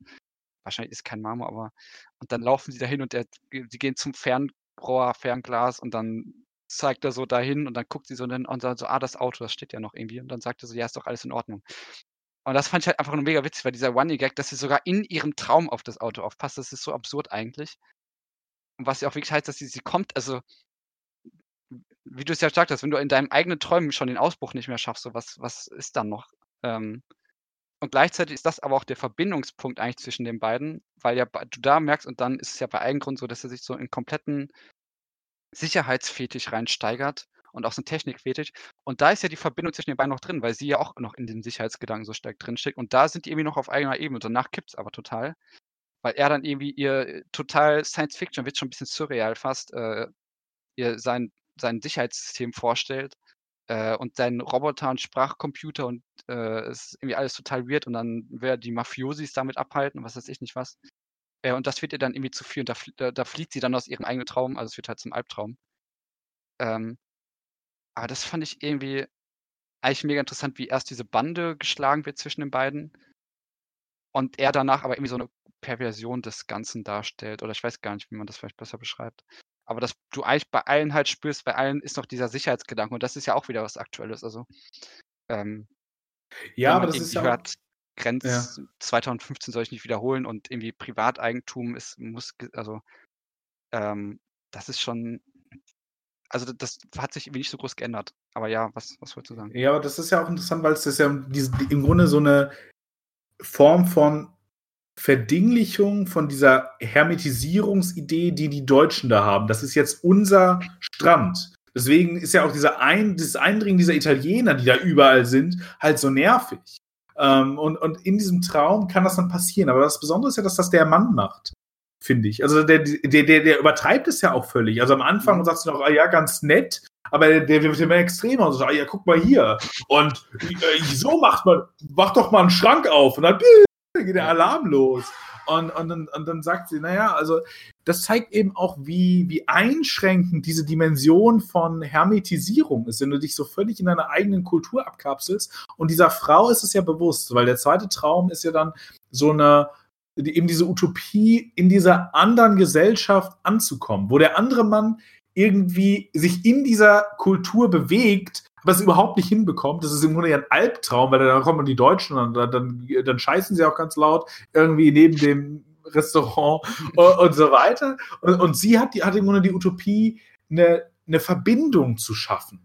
Speaker 2: Wahrscheinlich ist kein Marmor, aber und dann laufen sie dahin und er, sie gehen zum Fernrohr, Fernglas und dann zeigt er so dahin und dann guckt sie so und dann so, ah, das Auto, das steht ja noch irgendwie. Und dann sagt er so, ja, ist doch alles in Ordnung. Und das fand ich halt einfach nur mega witzig, weil dieser Running Gag, dass sie sogar in ihrem Traum auf das Auto aufpasst, das ist so absurd eigentlich. Und was ja auch wirklich heißt, dass sie, sie kommt, also, wie du es ja gesagt hast, wenn du in deinem eigenen Träumen schon den Ausbruch nicht mehr schaffst, so was, was ist dann noch? Ähm, und gleichzeitig ist das aber auch der Verbindungspunkt eigentlich zwischen den beiden, weil ja du da merkst, und dann ist es ja bei Eigengrund so, dass er sich so in kompletten Sicherheitsfetisch reinsteigert und auch so 'n Technikfetisch. Und da ist ja die Verbindung zwischen den beiden noch drin, weil sie ja auch noch in den Sicherheitsgedanken so stark drinsteckt. Und da sind die irgendwie noch auf eigener Ebene. Und danach kippt's aber total, weil er dann irgendwie ihr äh, total Science Fiction, wird schon ein bisschen surreal fast, äh, ihr sein sein Sicherheitssystem vorstellt, äh, und seinen Roboter und Sprachcomputer und, äh, es ist irgendwie alles total weird und dann will er die Mafiosis damit abhalten und was weiß ich nicht was. Äh, und das wird ihr dann irgendwie zu viel und da da da flieht sie dann aus ihrem eigenen Traum, also es wird halt zum Albtraum. Ähm aber das fand ich irgendwie eigentlich mega interessant, wie erst diese Bande geschlagen wird zwischen den beiden und er danach aber irgendwie so 'ne Perversion des Ganzen darstellt oder ich weiß gar nicht, wie man das vielleicht besser beschreibt. Aber dass du eigentlich bei allen halt spürst, bei allen ist noch dieser Sicherheitsgedanke und das ist ja auch wieder was Aktuelles. Also, ähm,
Speaker 1: Ja, aber das ist ja auch
Speaker 2: hört, Grenz ja. 2015 soll ich nicht wiederholen und irgendwie Privateigentum ist muss also, ähm, das ist schon also das hat sich irgendwie nicht so groß geändert. Aber ja, was, was wolltest du sagen?
Speaker 1: Ja, aber das ist ja auch interessant, weil es ist ja diese, im Grunde so eine Form von Verdinglichung von dieser Hermetisierungsidee, die die Deutschen da haben. Das ist jetzt unser Strand. Deswegen ist ja auch dieser Ein, dieses Eindringen dieser Italiener, die da überall sind, halt so nervig. Ähm, und, und in diesem Traum kann das dann passieren. Aber das Besondere ist ja, dass das der Mann macht finde ich. Also der, der, der, der übertreibt es ja auch völlig. Also am Anfang mhm. sagst du noch, ah ja, ganz nett, aber der, der wird immer extremer und so, ah ja, guck mal hier. Und äh, so macht man, mach doch mal einen Schrank auf und dann geht der Alarm los. Und, und, und, und dann sagt sie, naja, also das zeigt eben auch, wie, wie einschränkend diese Dimension von Hermetisierung ist, wenn du dich so völlig in deiner eigenen Kultur abkapselst. Und dieser Frau ist es ja bewusst, weil der zweite Traum ist ja dann so eine, eben diese Utopie in dieser anderen Gesellschaft anzukommen, wo der andere Mann irgendwie sich in dieser Kultur bewegt, aber es überhaupt nicht hinbekommt. Das ist im Grunde ja ein Albtraum, weil dann kommen die Deutschen und dann, dann, dann scheißen sie auch ganz laut irgendwie neben dem Restaurant und, und so weiter. Und, und sie hat, die, hat im Grunde die Utopie, eine, eine Verbindung zu schaffen.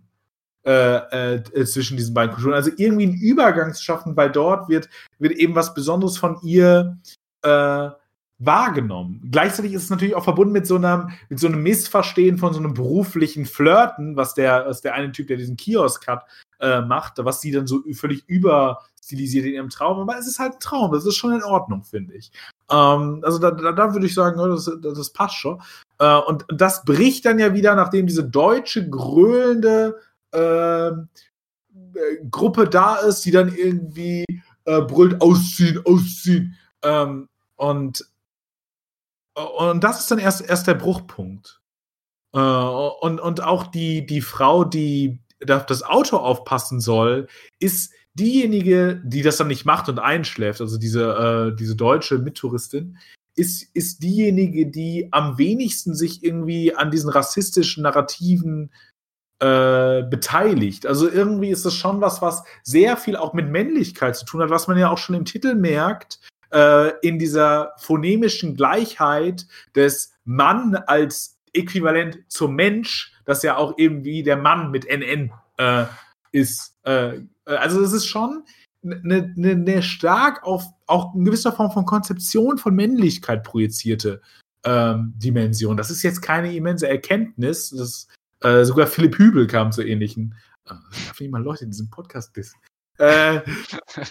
Speaker 1: Äh, äh, zwischen diesen beiden Kulturen. Also irgendwie einen Übergang zu schaffen, weil dort wird, wird eben was Besonderes von ihr äh, wahrgenommen. Gleichzeitig ist es natürlich auch verbunden mit so einem, mit so einem Missverstehen von so einem beruflichen Flirten, was der, was der eine Typ, der diesen Kiosk hat, äh, macht, was sie dann so völlig überstilisiert in ihrem Traum. Aber es ist halt ein Traum, das ist schon in Ordnung, finde ich. Ähm, also da, da, da würde ich sagen, das, das passt schon. Äh, und das bricht dann ja wieder, nachdem diese deutsche, gröhlende äh, Gruppe da ist, die dann irgendwie äh, brüllt, ausziehen, ausziehen. Ähm, und, und das ist dann erst, erst der Bruchpunkt. Äh, und, und auch die, die Frau, die das Auto aufpassen soll, ist diejenige, die das dann nicht macht und einschläft, also diese, äh, diese deutsche Mittouristin, ist, ist diejenige, die am wenigsten sich irgendwie an diesen rassistischen Narrativen äh, beteiligt. Also irgendwie ist das schon was, was sehr viel auch mit Männlichkeit zu tun hat, was man ja auch schon im Titel merkt, äh, in dieser phonemischen Gleichheit des Mann als Äquivalent zum Mensch, das ja auch eben wie der Mann mit NN äh, ist. Äh, also es ist schon eine, eine, eine stark auf auch in gewisser Form von Konzeption von Männlichkeit projizierte ähm, Dimension. Das ist jetzt keine immense Erkenntnis. Das, äh, sogar Philipp Hübel kam zu ähnlichen. Äh, darf ich mal Leute in diesem Podcast wissen? Äh,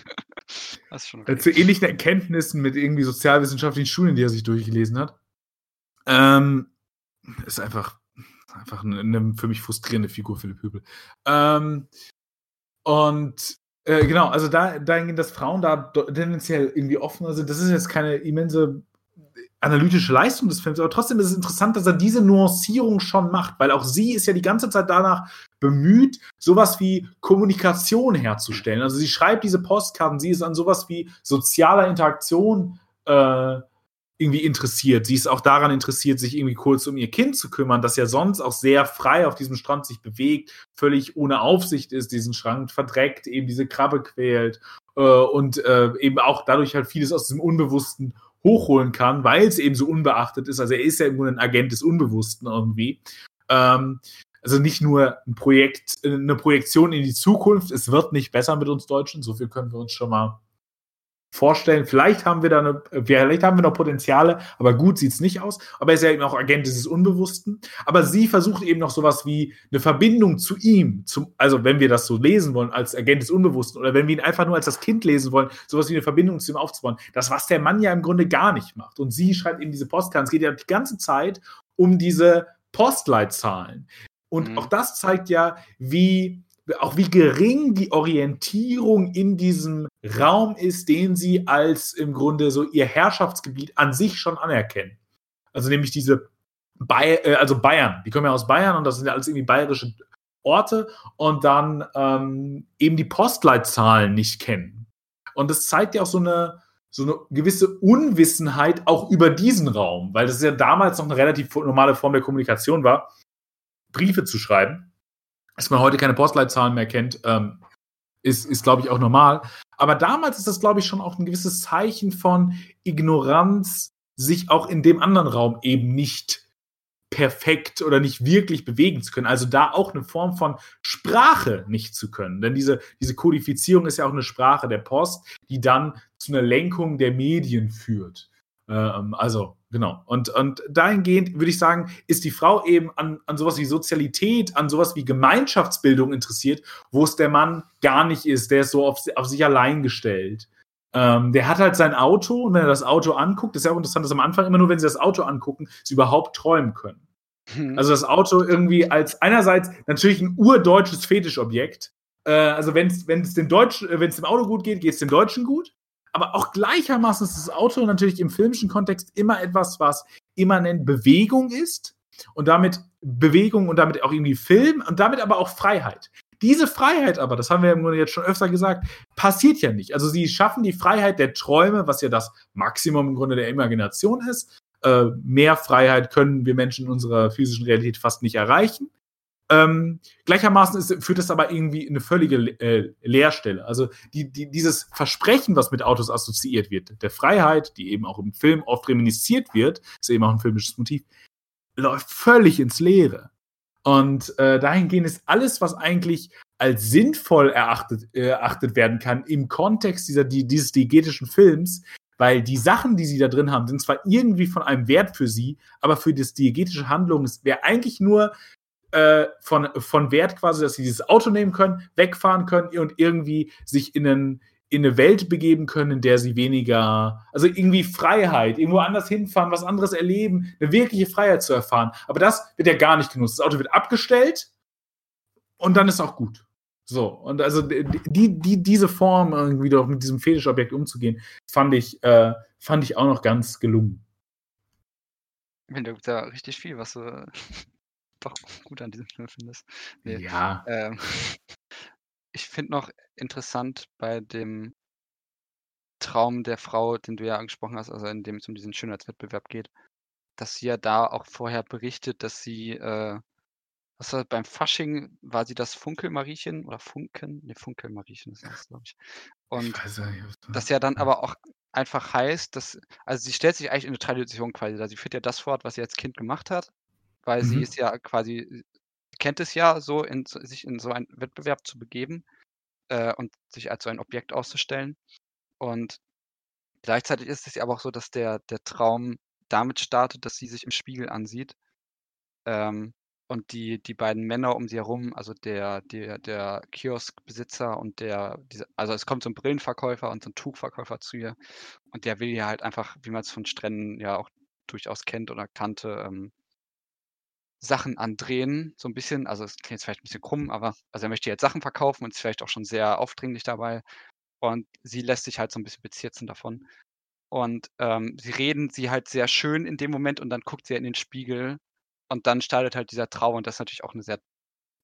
Speaker 1: okay. Zu ähnlichen Erkenntnissen mit irgendwie sozialwissenschaftlichen Studien, die er sich durchgelesen hat. Ähm, ist einfach, einfach eine, eine, für mich frustrierende Figur, Philipp Hübel. Ähm, und äh, genau, also da, dahingehend, dass Frauen da tendenziell irgendwie offener sind, das ist jetzt keine immense analytische Leistung des Films, aber trotzdem ist es interessant, dass er diese Nuancierung schon macht, weil auch sie ist ja die ganze Zeit danach bemüht, sowas wie Kommunikation herzustellen. Also sie schreibt diese Postkarten, sie ist an sowas wie sozialer Interaktion äh, irgendwie interessiert. Sie ist auch daran interessiert, sich irgendwie kurz um ihr Kind zu kümmern, das ja sonst auch sehr frei auf diesem Strand sich bewegt, völlig ohne Aufsicht ist, diesen Schrank verdreckt, eben diese Krabbe quält äh, und äh, eben auch dadurch halt vieles aus dem Unbewussten hochholen kann, weil es eben so unbeachtet ist. Also er ist ja im ein Agent des Unbewussten irgendwie. Ähm, also nicht nur ein Projekt, eine Projektion in die Zukunft. Es wird nicht besser mit uns Deutschen. So viel können wir uns schon mal vorstellen. Vielleicht haben wir da eine, vielleicht haben wir noch Potenziale, aber gut sieht es nicht aus. Aber er ist ja eben auch Agent dieses Unbewussten. Aber sie versucht eben noch sowas wie eine Verbindung zu ihm, zum, also wenn wir das so lesen wollen als Agent des Unbewussten oder wenn wir ihn einfach nur als das Kind lesen wollen, sowas wie eine Verbindung zu ihm aufzubauen. Das, was der Mann ja im Grunde gar nicht macht. Und sie schreibt eben diese Postkarten. Es geht ja die ganze Zeit um diese Postleitzahlen. Und mhm. auch das zeigt ja, wie auch wie gering die Orientierung in diesem Raum ist, den sie als im Grunde so ihr Herrschaftsgebiet an sich schon anerkennen. Also nämlich diese Bay äh, also Bayern, die kommen ja aus Bayern und das sind ja alles irgendwie bayerische Orte und dann ähm, eben die Postleitzahlen nicht kennen. Und das zeigt ja auch so eine, so eine gewisse Unwissenheit auch über diesen Raum, weil das ja damals noch eine relativ normale Form der Kommunikation war, Briefe zu schreiben dass man heute keine Postleitzahlen mehr kennt, ähm, ist, ist glaube ich, auch normal. Aber damals ist das, glaube ich, schon auch ein gewisses Zeichen von Ignoranz, sich auch in dem anderen Raum eben nicht perfekt oder nicht wirklich bewegen zu können. Also da auch eine Form von Sprache nicht zu können. Denn diese, diese Kodifizierung ist ja auch eine Sprache der Post, die dann zu einer Lenkung der Medien führt. Ähm, also Genau. Und, und dahingehend würde ich sagen, ist die Frau eben an, an sowas wie Sozialität, an sowas wie Gemeinschaftsbildung interessiert, wo es der Mann gar nicht ist. Der ist so auf, auf sich allein gestellt. Ähm, der hat halt sein Auto und wenn er das Auto anguckt, ist ja auch interessant, dass am Anfang immer nur, wenn sie das Auto angucken, sie überhaupt träumen können. Hm. Also das Auto irgendwie als einerseits natürlich ein urdeutsches Fetischobjekt. Äh, also wenn es dem Deutschen, wenn es dem Auto gut geht, geht es dem Deutschen gut aber auch gleichermaßen ist das Auto natürlich im filmischen Kontext immer etwas, was immanent Bewegung ist und damit Bewegung und damit auch irgendwie Film und damit aber auch Freiheit. Diese Freiheit aber, das haben wir im Grunde jetzt schon öfter gesagt, passiert ja nicht. Also sie schaffen die Freiheit der Träume, was ja das Maximum im Grunde der Imagination ist. Äh, mehr Freiheit können wir Menschen in unserer physischen Realität fast nicht erreichen. Ähm, gleichermaßen ist, führt das aber irgendwie in eine völlige äh, Leerstelle. Also die, die, dieses Versprechen, was mit Autos assoziiert wird, der Freiheit, die eben auch im Film oft reminisziert wird, ist eben auch ein filmisches Motiv, läuft völlig ins Leere. Und äh, dahingehend ist alles, was eigentlich als sinnvoll erachtet, äh, erachtet werden kann im Kontext dieser, die, dieses diegetischen Films, weil die Sachen, die sie da drin haben, sind zwar irgendwie von einem Wert für sie, aber für das diegetische Handlung wäre eigentlich nur äh, von, von Wert quasi, dass sie dieses Auto nehmen können, wegfahren können und irgendwie sich in, einen, in eine Welt begeben können, in der sie weniger, also irgendwie Freiheit, irgendwo anders hinfahren, was anderes erleben, eine wirkliche Freiheit zu erfahren. Aber das wird ja gar nicht genutzt. Das Auto wird abgestellt und dann ist auch gut. So, und also die, die, diese Form, irgendwie doch mit diesem Fetischobjekt umzugehen, fand ich, äh, fand ich auch noch ganz gelungen.
Speaker 2: Da gibt da richtig viel, was du doch gut an diesem Film findest. Nee,
Speaker 1: Ja.
Speaker 2: ähm, ich finde noch interessant bei dem Traum der Frau, den du ja angesprochen hast, also in dem es um diesen Schönheitswettbewerb geht, dass sie ja da auch vorher berichtet, dass sie, äh, was war beim Fasching war sie das Funkelmariechen oder Funken? Ne, Funkelmariechen ist das, glaube ich. Und
Speaker 1: Ich weiß nicht,
Speaker 2: das ja dann aber auch einfach heißt, dass also sie stellt sich eigentlich in 'ne Tradition quasi dar. Sie führt ja das fort, was sie als Kind gemacht hat, weil sie ist
Speaker 1: Mhm.
Speaker 2: ja quasi kennt es ja so, in sich in so einen Wettbewerb zu begeben, äh, und sich als so ein Objekt auszustellen. Und gleichzeitig ist es ja aber auch so, dass der der Traum damit startet, dass sie sich im Spiegel ansieht, ähm, und die die beiden Männer um sie herum, also der der der Kioskbesitzer und der dieser also es kommt so 'n Brillenverkäufer und so 'n Tuchverkäufer zu ihr und der will ihr halt einfach, wie man's von Stränden ja auch durchaus kennt oder kannte, ähm Sachen andrehen, so 'n bisschen. Also, es klingt jetzt vielleicht 'n bisschen krumm, aber also, er möchte jetzt Sachen verkaufen und ist vielleicht auch schon sehr aufdringlich dabei. Und sie lässt sich halt so 'n bisschen bezirzen davon. Und, ähm, sie reden sie halt sehr schön in dem Moment und dann guckt sie in den Spiegel und dann startet halt dieser Traum und das ist natürlich auch 'ne sehr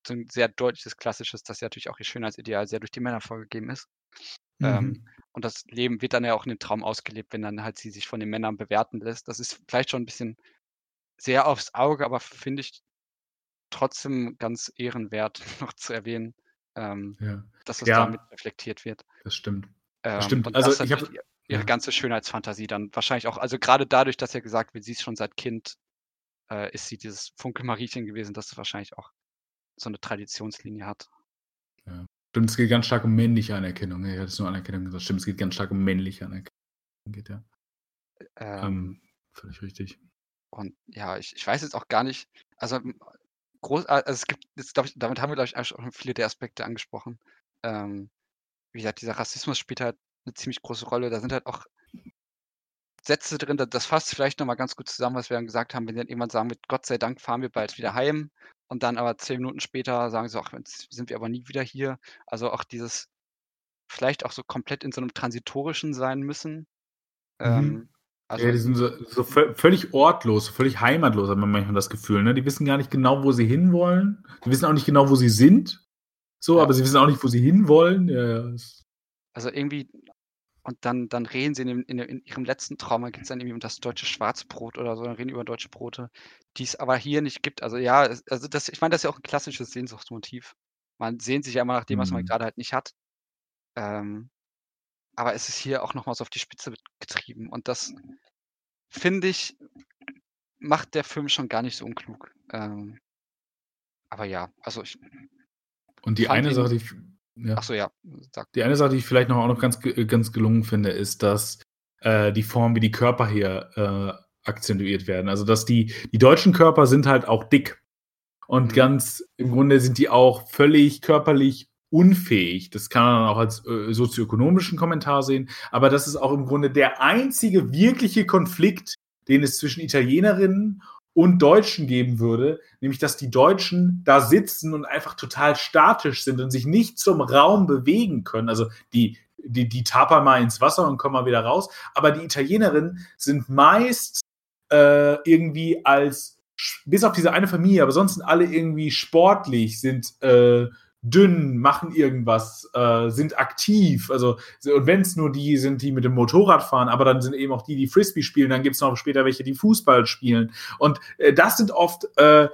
Speaker 2: so 'n sehr deutliches, klassisches, dass ja natürlich auch ihr Schönheitsideal sehr durch die Männer vorgegeben ist. Ähm,
Speaker 1: Mhm.
Speaker 2: und das Leben wird dann ja auch in dem Traum ausgelebt, wenn dann halt sie sich von den Männern bewerten lässt. Das ist vielleicht schon 'n bisschen sehr aufs Auge, aber finde ich trotzdem ganz ehrenwert noch zu erwähnen, ähm,
Speaker 1: Ja.
Speaker 2: dass das da mit
Speaker 1: Ja.
Speaker 2: reflektiert wird.
Speaker 1: Das stimmt. Das
Speaker 2: Ähm,
Speaker 1: stimmt.
Speaker 2: und
Speaker 1: Also,
Speaker 2: dass
Speaker 1: ich habe
Speaker 2: ihr ihre
Speaker 1: ja.
Speaker 2: ganze Schönheitsfantasie dann wahrscheinlich auch also, grade dadurch, dass ja gesagt wird, sie ist schon seit Kind äh, ist sie dieses Funkelmariechen gewesen, dass es wahrscheinlich auch so 'ne Traditionslinie hat.
Speaker 1: Ja. Stimmt, es geht ganz stark um männliche Anerkennung, ne? Du hattest nur Anerkennung gesagt. Stimmt, es geht ganz stark um männliche Anerkennung geht, ja.
Speaker 2: Ähm
Speaker 1: Ähm, völlig richtig.
Speaker 2: Und ja, ich ich weiß jetzt auch gar nicht also, groß also, es gibt jetzt, glaube ich damit haben wir, glaube ich, auch schon viele der Aspekte angesprochen. Ähm, wie gesagt, dieser Rassismus spielt halt 'ne ziemlich große Rolle. Da sind halt auch Sätze drin, da das fasst vielleicht noch mal ganz gut zusammen, was wir dann gesagt haben, wenn dann irgendwann sagen wird: „Gott sei Dank fahren wir bald wieder heim.“ Und dann aber 10 Minuten später sagen sie: „Ach, jetzt sind wir aber nie wieder hier.“ Also, auch dieses vielleicht auch so komplett in so 'nem Transitorischen sein müssen.
Speaker 1: Mhm.
Speaker 2: Ähm, also
Speaker 1: Ja, die sind so so völ völlig ortlos, völlig heimatlos, hat man manchmal das Gefühl, ne? Die wissen gar nicht genau, wo sie hinwollen. Die wissen auch nicht genau, wo sie sind, so,
Speaker 2: Ja.
Speaker 1: aber sie wissen auch nicht, wo sie hinwollen. Ja,
Speaker 2: Also, irgendwie und dann dann reden sie in dem in dem in ihrem letzten Traum, da geht's dann irgendwie um das deutsche Schwarzbrot oder so, dann reden die über deutsche Brote, die's aber hier nicht gibt. Also, ja, es also, das ich meine, das ist ja auch 'n klassisches Sehnsuchtsmotiv. Man sehnt sich ja immer nach dem, was man
Speaker 1: Mhm.
Speaker 2: grade halt nicht hat. Ähm, aber es ist hier auch noch mal so auf die Spitze getrieben und das finde ich, macht der Film schon gar nicht so unklug. Ähm aber ja, also, ich
Speaker 1: Und die eine Sache, die ich ja.
Speaker 2: ach so, ja, sag.
Speaker 1: Die eine Sache, die ich vielleicht noch auch noch ganz ge ganz gelungen finde, ist, dass, äh, die Form, wie die Körper hier, äh, akzentuiert werden. Also, dass die die deutschen Körper sind halt auch dick. Und
Speaker 2: Mhm.
Speaker 1: ganz im Grunde sind die auch völlig körperlich unfähig. Das kann man auch als, äh, sozioökonomischen Kommentar sehen. Aber das ist auch im Grunde der einzige wirkliche Konflikt, den es zwischen Italienerinnen und Deutschen geben würde, nämlich dass die Deutschen da sitzen und einfach total statisch sind und sich nicht zum Raum bewegen können. Also, die die die tapern mal ins Wasser und kommen mal wieder raus. Aber die Italienerinnen sind meist, äh, irgendwie als bis auf diese eine Familie, aber sonst sind alle irgendwie sportlich, sind, äh, dünn, machen irgendwas, äh, sind aktiv. Also, so und wenn's nur die sind, die mit dem Motorrad fahren, aber dann sind eben auch die, die Frisbee spielen. Dann gibt's noch später welche, die Fußball spielen. Und, äh, das sind oft, äh,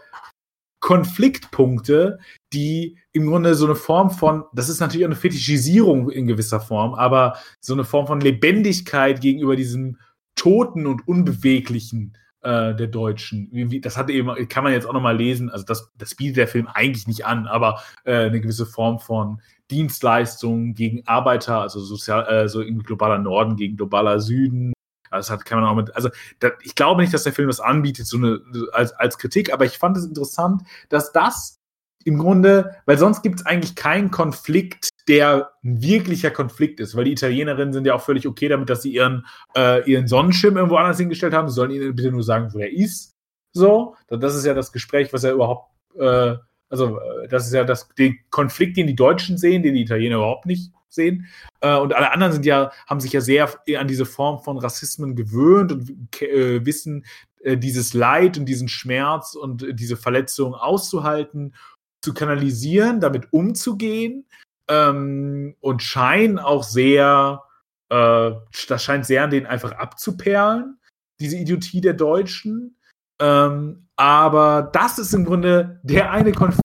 Speaker 1: Konfliktpunkte, die im Grunde so 'ne Form von das ist natürlich auch 'ne Fetischisierung in gewisser Form, aber so 'ne Form von Lebendigkeit gegenüber diesem Toten und Unbeweglichen, äh, der Deutschen. Wie wie das hat eben kann man jetzt auch noch mal lesen, also, das das bietet der Film eigentlich nicht an, aber, äh, 'ne gewisse Form von Dienstleistung gegen Arbeiter, also, sozial äh, so irgendwie globaler Norden gegen globaler Süden. Das hat kann man auch mit also, da ich glaube nicht, dass der Film das anbietet, so 'ne als als Kritik, aber ich fand es interessant, dass das im Grunde weil sonst gibt's eigentlich keinen Konflikt, der 'n wirklicher Konflikt ist, weil die Italienerinnen sind ja auch völlig okay damit, dass sie ihren äh, ihren Sonnenschirm irgendwo anders hingestellt haben. Sie sollen ihnen bitte nur sagen, wo der ist. So, das ist ja das Gespräch, was ja überhaupt äh, also, äh, das ist ja das den Konflikt, den die Deutschen sehen, den die Italiener überhaupt nicht sehen. Äh, und alle anderen sind ja haben sich ja sehr an diese Form von Rassismen gewöhnt und äh, wissen, äh, dieses Leid und diesen Schmerz und diese Verletzung auszuhalten, zu kanalisieren, damit umzugehen ähm, und scheinen auch sehr, äh, das scheint sehr an denen einfach abzuperlen, diese Idiotie der Deutschen. Ähm, aber das ist im Grunde der eine Konflikt,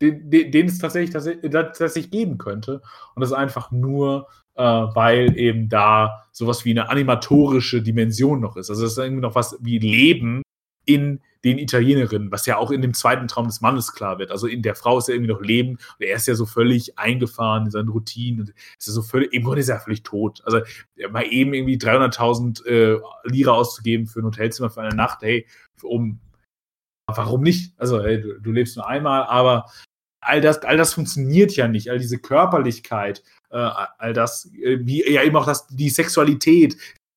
Speaker 1: den, den, den es tatsächlich, tatsächlich, tatsächlich geben könnte. Und das ist einfach nur, äh, weil eben da sowas wie eine animatorische Dimension noch ist. Also es ist irgendwie noch was wie Leben in den Italienerinnen, was ja auch in dem zweiten Traum des Mannes klar wird. Also in der Frau ist ja irgendwie noch Leben und er ist ja so völlig eingefahren in seinen Routinen. Und ist so völlig, im Grunde ist er völlig tot. Also mal eben irgendwie 300.000 äh, Lira auszugeben für ein Hotelzimmer für eine Nacht, hey, um warum nicht? Also, hey, du, du, lebst nur einmal, aber all das, all das funktioniert ja nicht. All diese Körperlichkeit, äh, all das, äh, wie ja eben auch das, die Sexualität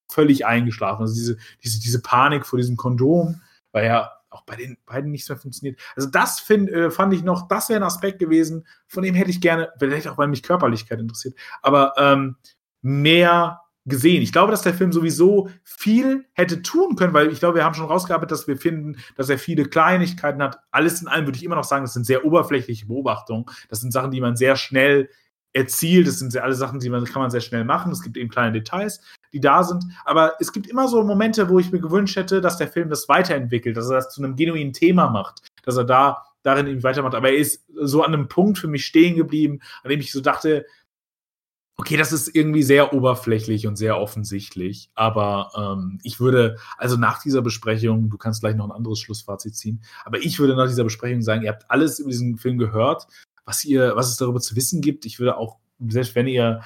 Speaker 1: völlig eingeschlafen. Also diese, diese, diese Panik vor diesem Kondom, weil ja auch bei den beiden nichts mehr funktioniert. Also das find, äh, fand ich noch, das wäre ein Aspekt gewesen, von dem hätte ich gerne, vielleicht auch, weil mich Körperlichkeit interessiert, aber ähm, mehr gesehen. Ich glaube, dass der Film sowieso viel hätte tun können, weil ich glaube, wir haben schon rausgearbeitet, dass wir finden, dass er viele Kleinigkeiten hat. Alles in allem würde ich immer noch sagen, das sind sehr oberflächliche Beobachtungen. Das sind Sachen, die man sehr schnell erzielt. Das sind alle Sachen, die man, kann man sehr schnell machen. Es gibt eben kleine Details, die da sind. Aber es gibt immer so Momente, wo ich mir gewünscht hätte, dass der Film das weiterentwickelt, dass er das zu einem genuinen Thema macht, dass er da darin irgendwie weitermacht. Aber er ist so an einem Punkt für mich stehen geblieben, an dem ich so dachte, okay, das ist irgendwie sehr oberflächlich und sehr offensichtlich, aber ähm, ich würde, also nach dieser Besprechung, du kannst gleich noch ein anderes Schlussfazit ziehen, aber ich würde nach dieser Besprechung sagen, ihr habt alles über diesen Film gehört, was ihr, was es darüber zu wissen gibt. Ich würde auch, selbst wenn ihr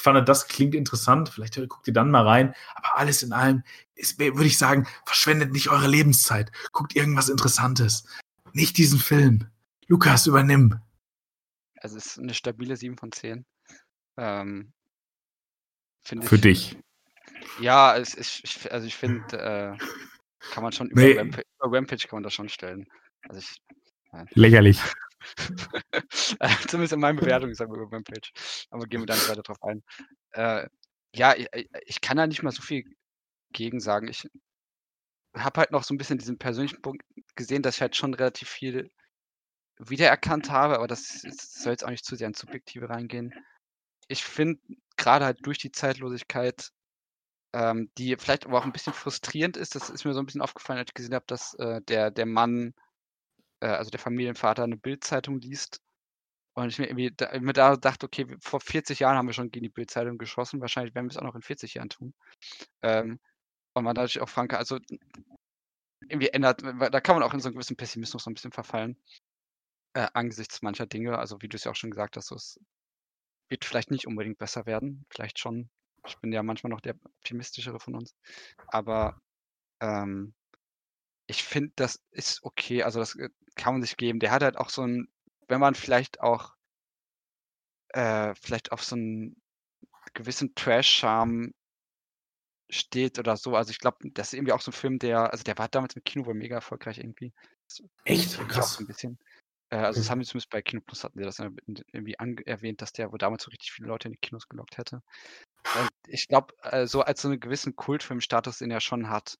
Speaker 1: fandet, das klingt interessant, vielleicht guckt ihr dann mal rein, aber alles in allem ist, würde ich sagen, verschwendet nicht eure Lebenszeit, guckt irgendwas Interessantes, nicht diesen Film. Lukas, übernimm.
Speaker 2: Also es ist eine stabile 7 von 10. Ähm,
Speaker 1: Für ich, dich.
Speaker 2: Ja, es ist, ich, also ich finde, äh, kann man schon über, nee. Rampage, über, Rampage, kann man das schon stellen. Also ich,
Speaker 1: Lächerlich.
Speaker 2: Zumindest in meinen Bewertungen sagen wir über Rampage. Aber gehen wir da nicht weiter drauf ein. Äh, ja, ich, ich, kann da nicht mal so viel gegen sagen. Ich habe halt noch so ein bisschen diesen persönlichen Punkt gesehen, dass ich halt schon relativ viel wiedererkannt habe, aber das, das soll jetzt auch nicht zu sehr ins Subjektive reingehen ich finde, gerade halt durch die Zeitlosigkeit, ähm, die vielleicht aber auch ein bisschen frustrierend ist, das ist mir so ein bisschen aufgefallen, als ich gesehen habe, dass äh, der, der Mann, äh, also der Familienvater, eine Bildzeitung liest. Und ich mir irgendwie da, mir da dachte, okay, vor 40 Jahren haben wir schon gegen die Bildzeitung geschossen, wahrscheinlich werden wir es auch noch in 40 Jahren tun. Ähm, und man natürlich auch fragen kann, also irgendwie ändert, da kann man auch in so einen gewissen Pessimismus so ein bisschen verfallen. Äh, angesichts mancher Dinge, also wie du es ja auch schon gesagt hast, so es wird vielleicht nicht unbedingt besser werden, vielleicht schon. Ich bin ja manchmal noch der optimistischere von uns. Aber ähm, ich finde, das ist okay. Also das äh, kann man sich geben. Der hat halt auch so ein, wenn man vielleicht auch äh, vielleicht auf so einen gewissen Trash-Charme steht oder so. Also ich glaube, das ist irgendwie auch so ein Film, der, also der war damals im Kino wohl mega erfolgreich irgendwie.
Speaker 1: Echt?
Speaker 2: Krass. So ein bisschen. Äh, also das haben wir zumindest bei Kino Plus hatten sie das irgendwie erwähnt, dass der wohl damals so richtig viele Leute in die Kinos gelockt hätte. Und ich glaube, äh, so als so einen gewissen Kultfilmstatus, den er schon hat.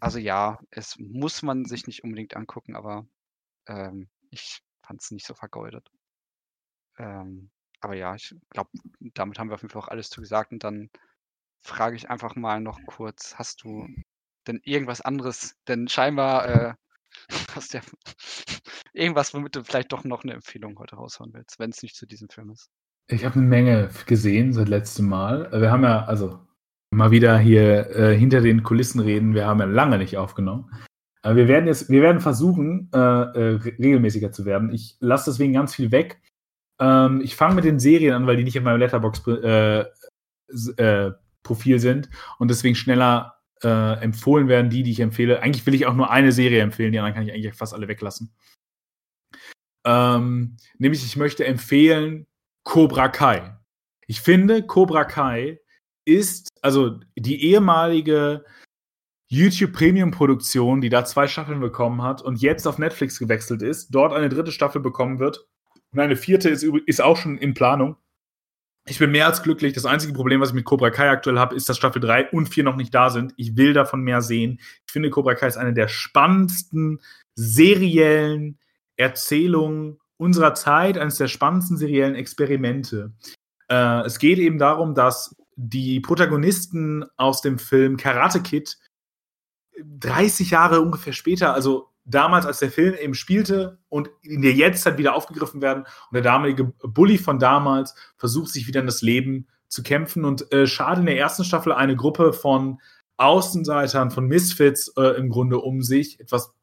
Speaker 2: Also ja, es muss man sich nicht unbedingt angucken, aber ähm, ich fand es nicht so vergeudet. Ähm, aber ja, ich glaube, damit haben wir auf jeden Fall auch alles zu gesagt. Und dann frage ich einfach mal noch kurz, hast du denn irgendwas anderes? Denn scheinbar äh, hast ja irgendwas, womit du vielleicht doch noch eine Empfehlung heute raushauen willst, wenn es nicht zu diesem Film ist.
Speaker 1: Ich habe eine Menge gesehen seit letztem Mal. Wir haben ja, also mal wieder hier äh, hinter den Kulissen reden, wir haben ja lange nicht aufgenommen. Aber wir werden jetzt, wir werden versuchen, äh, äh, regelmäßiger zu werden. Ich lasse deswegen ganz viel weg. Ähm, ich fange mit den Serien an, weil die nicht in meinem Letterbox-Profil äh, äh, sind und deswegen schneller äh, empfohlen werden, die, die ich empfehle. Eigentlich will ich auch nur eine Serie empfehlen, die anderen kann ich eigentlich fast alle weglassen. Ähm, nämlich, ich möchte empfehlen Cobra Kai. Ich finde, Cobra Kai ist, also die ehemalige YouTube Premium Produktion, die da zwei Staffeln bekommen hat und jetzt auf Netflix gewechselt ist, dort eine dritte Staffel bekommen wird und eine vierte ist, ist auch schon in Planung. ich bin mehr als glücklich. Das einzige Problem, was ich mit Cobra Kai aktuell habe, ist, dass Staffel 3 und 4 noch nicht da sind. Ich will davon mehr sehen. Ich finde, Cobra Kai ist eine der spannendsten seriellen Erzählungen unserer Zeit, eines der spannendsten seriellen Experimente. Äh, es geht eben darum, dass die Protagonisten aus dem Film Karate Kid 30 Jahre ungefähr später, also damals, als der Film eben spielte und in der Jetztzeit wieder aufgegriffen werden. Und der damalige Bully von damals versucht sich wieder in das Leben zu kämpfen und äh, schade in der ersten Staffel eine Gruppe von Außenseitern, von Misfits äh, im Grunde um sich, etwas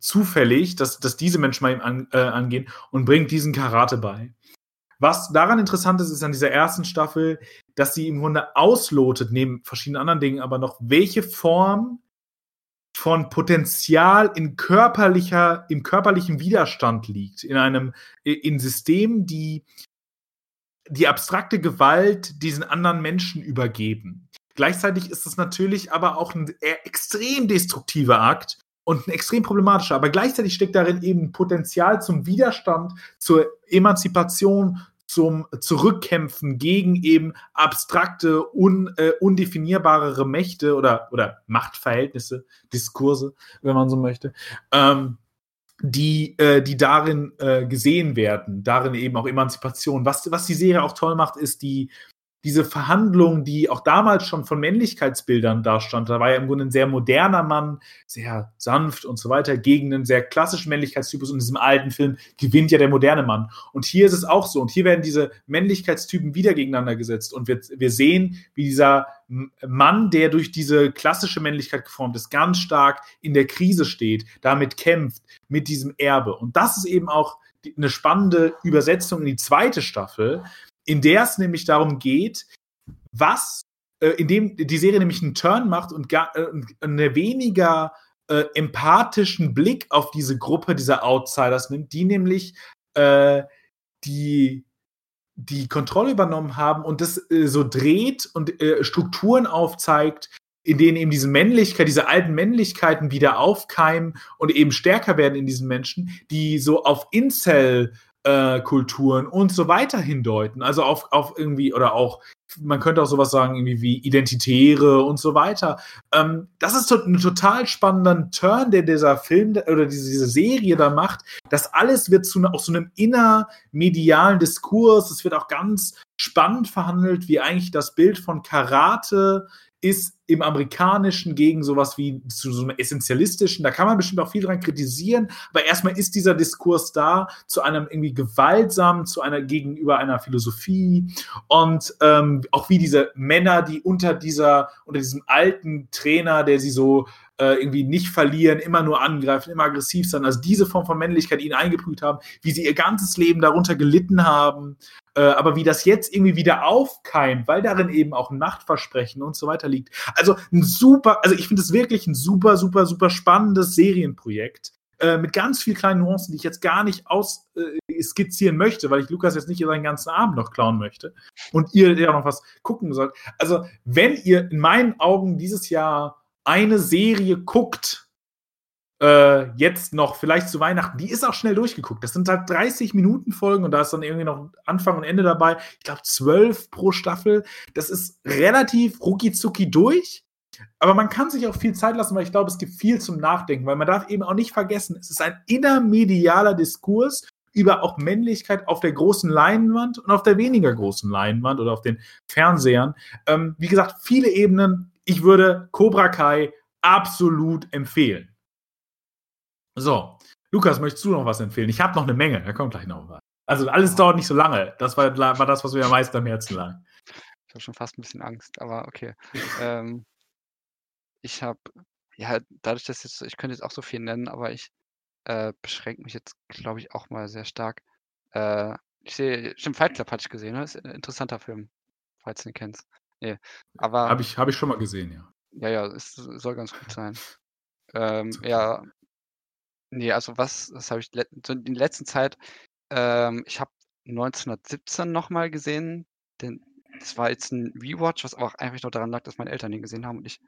Speaker 1: zufällig, dass, dass diese Menschen mal ihm an, äh, angehen und bringt diesen Karate bei. Was daran interessant ist, ist an dieser ersten Staffel, dass sie im Grunde auslotet, neben verschiedenen anderen Dingen, aber noch, welche Form von Potenzial in körperlicher, im körperlichen Widerstand liegt, in einem, in Systemen, die die abstrakte Gewalt diesen anderen Menschen übergeben. Gleichzeitig ist es natürlich aber auch ein extrem destruktiver Akt und ein extrem problematischer, aber gleichzeitig steckt darin eben Potenzial zum Widerstand, zur Emanzipation, zum Zurückkämpfen gegen eben abstrakte, un, äh, undefinierbarere Mächte oder, oder Machtverhältnisse, Diskurse, wenn man so möchte, ähm, die, äh, die darin äh, gesehen werden, darin eben auch Emanzipation. Was, was die Serie auch toll macht, ist die, diese Verhandlung, die auch damals schon von Männlichkeitsbildern dastand, da war ja im Grunde ein sehr moderner Mann, sehr sanft und so weiter, gegen einen sehr klassischen Männlichkeitstypus. Und in diesem alten Film gewinnt ja der moderne Mann. Und hier ist es auch so. Und hier werden diese Männlichkeitstypen wieder gegeneinander gesetzt. Und wir, wir sehen, wie dieser Mann, der durch diese klassische Männlichkeit geformt ist, ganz stark in der Krise steht, damit kämpft, mit diesem Erbe. Und das ist eben auch eine spannende Übersetzung in die zweite Staffel, in der es nämlich darum geht, was, äh, in dem die Serie nämlich einen Turn macht und gar, äh, eine weniger äh, empathischen Blick auf diese Gruppe dieser Outsiders nimmt, die nämlich äh, die die Kontrolle übernommen haben und das äh, so dreht und äh, Strukturen aufzeigt, in denen eben diese Männlichkeit, diese alten Männlichkeiten wieder aufkeimen und eben stärker werden in diesen Menschen, die so auf Incel äh, Kulturen und so weiter hindeuten. Also auf, auf irgendwie, oder auch, man könnte auch sowas sagen, irgendwie wie Identitäre und so weiter. Ähm, das ist ein total spannender Turn, der dieser Film oder diese, diese Serie da macht. Das alles wird zu auch so einem innermedialen Diskurs. Es wird auch ganz spannend verhandelt, wie eigentlich das Bild von Karate ist im Amerikanischen gegen sowas wie zu so einem essentialistischen, da kann man bestimmt auch viel dran kritisieren, aber erstmal ist dieser Diskurs da zu einem irgendwie gewaltsamen, zu einer gegenüber einer Philosophie. Und ähm, auch wie diese Männer, die unter dieser, unter diesem alten Trainer, der sie so äh, irgendwie nicht verlieren, immer nur angreifen, immer aggressiv sein, also diese Form von Männlichkeit ihnen eingeprüft haben, wie sie ihr ganzes Leben darunter gelitten haben, äh, aber wie das jetzt irgendwie wieder aufkeimt, weil darin eben auch ein Machtversprechen und so weiter liegt. Also ein super, also ich finde es wirklich ein super, super, super spannendes Serienprojekt äh, mit ganz vielen kleinen Nuancen, die ich jetzt gar nicht aus äh, skizzieren möchte, weil ich Lukas jetzt nicht seinen ganzen Abend noch klauen möchte und ihr ja noch was gucken sollt. Also, wenn ihr in meinen Augen dieses Jahr eine Serie guckt, äh, jetzt noch, vielleicht zu Weihnachten, die ist auch schnell durchgeguckt. Das sind halt 30 Minuten Folgen und da ist dann irgendwie noch Anfang und Ende dabei. Ich glaube, 12 pro Staffel. Das ist relativ rucki durch. Aber man kann sich auch viel Zeit lassen, weil ich glaube, es gibt viel zum Nachdenken, weil man darf eben auch nicht vergessen, es ist ein innermedialer Diskurs über auch Männlichkeit auf der großen Leinwand und auf der weniger großen Leinwand oder auf den Fernsehern. Ähm, wie gesagt, viele Ebenen. Ich würde Cobra Kai absolut empfehlen. So, Lukas, möchtest du noch was empfehlen? Ich habe noch eine Menge, da kommt gleich noch was. Also alles dauert nicht so lange. Das war, war das, was mir am meisten am Herzen lag.
Speaker 2: Ich habe schon fast ein bisschen Angst, aber okay. ähm, ich habe, ja, dadurch, dass jetzt, ich könnte jetzt auch so viel nennen, aber ich äh, beschränke mich jetzt, glaube ich, auch mal sehr stark. Äh, ich sehe, stimmt, Fight Club hatte ich gesehen, ne? Ist ein interessanter Film, falls du ihn kennst. Nee, aber.
Speaker 1: Habe ich, hab ich schon mal gesehen, ja.
Speaker 2: Ja, ja, es soll ganz gut sein. Ähm, ja, Nee, also was das habe ich in der letzten Zeit ähm, ich habe 1917 noch mal gesehen, denn das war jetzt ein Rewatch, was auch einfach nur daran lag, dass meine Eltern den gesehen haben und ich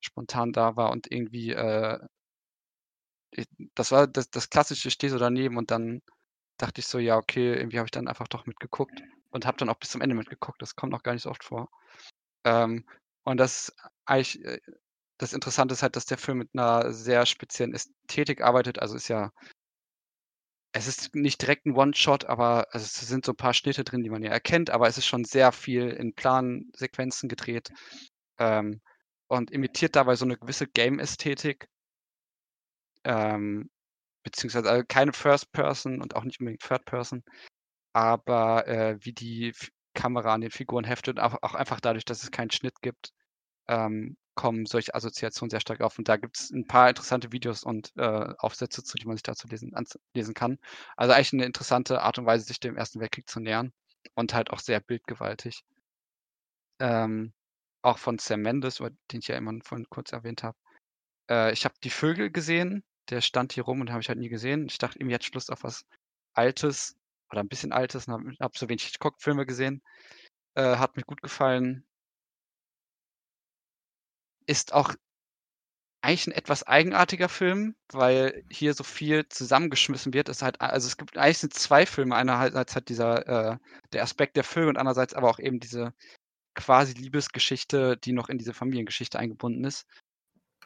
Speaker 2: spontan da war und irgendwie, äh das war das das Klassische, ich stehe so daneben und dann dachte ich so: „Ja, okay“, irgendwie habe ich dann einfach doch mitgeguckt. und habe dann auch bis zum Ende mitgeguckt. Das kommt noch gar nicht so oft vor. Ähm, und das eigentlich äh, das Interessante ist halt, dass der Film mit einer sehr speziellen Ästhetik arbeitet. Also ist ja es ist nicht direkt ein One-Shot, aber es sind so ein paar Schnitte drin, die man ja erkennt, aber es ist schon sehr viel in Plansequenzen gedreht ähm, und imitiert dabei so eine gewisse Game-Ästhetik. Ähm, beziehungsweise also keine First Person und auch nicht unbedingt Third Person, aber äh, wie die Kamera an den Figuren heftet, auch, auch einfach dadurch, dass es keinen Schnitt gibt, ähm, kommen solche Assoziationen sehr stark auf. Und da gibt es ein paar interessante Videos und äh, Aufsätze zu, die man sich dazu lesen, lesen kann. Also eigentlich eine interessante Art und Weise, sich dem Ersten Weltkrieg zu nähern und halt auch sehr bildgewaltig. Ähm, auch von Sam Mendes, den ich ja immer vorhin kurz erwähnt habe. Äh, ich habe die Vögel gesehen, der stand hier rum und habe ich halt nie gesehen. Ich dachte irgendwie, jetzt Lust auf was Altes oder ein bisschen Altes und habe hab so wenig Hitchcock-Filme gesehen. Äh, hat mir gut gefallen ist auch eigentlich ein etwas eigenartiger Film, weil hier so viel zusammengeschmissen wird. Es halt, also es gibt eigentlich sind zwei Filme. Einerseits hat dieser äh, der Aspekt der Filme und andererseits aber auch eben diese quasi Liebesgeschichte, die noch in diese Familiengeschichte eingebunden ist.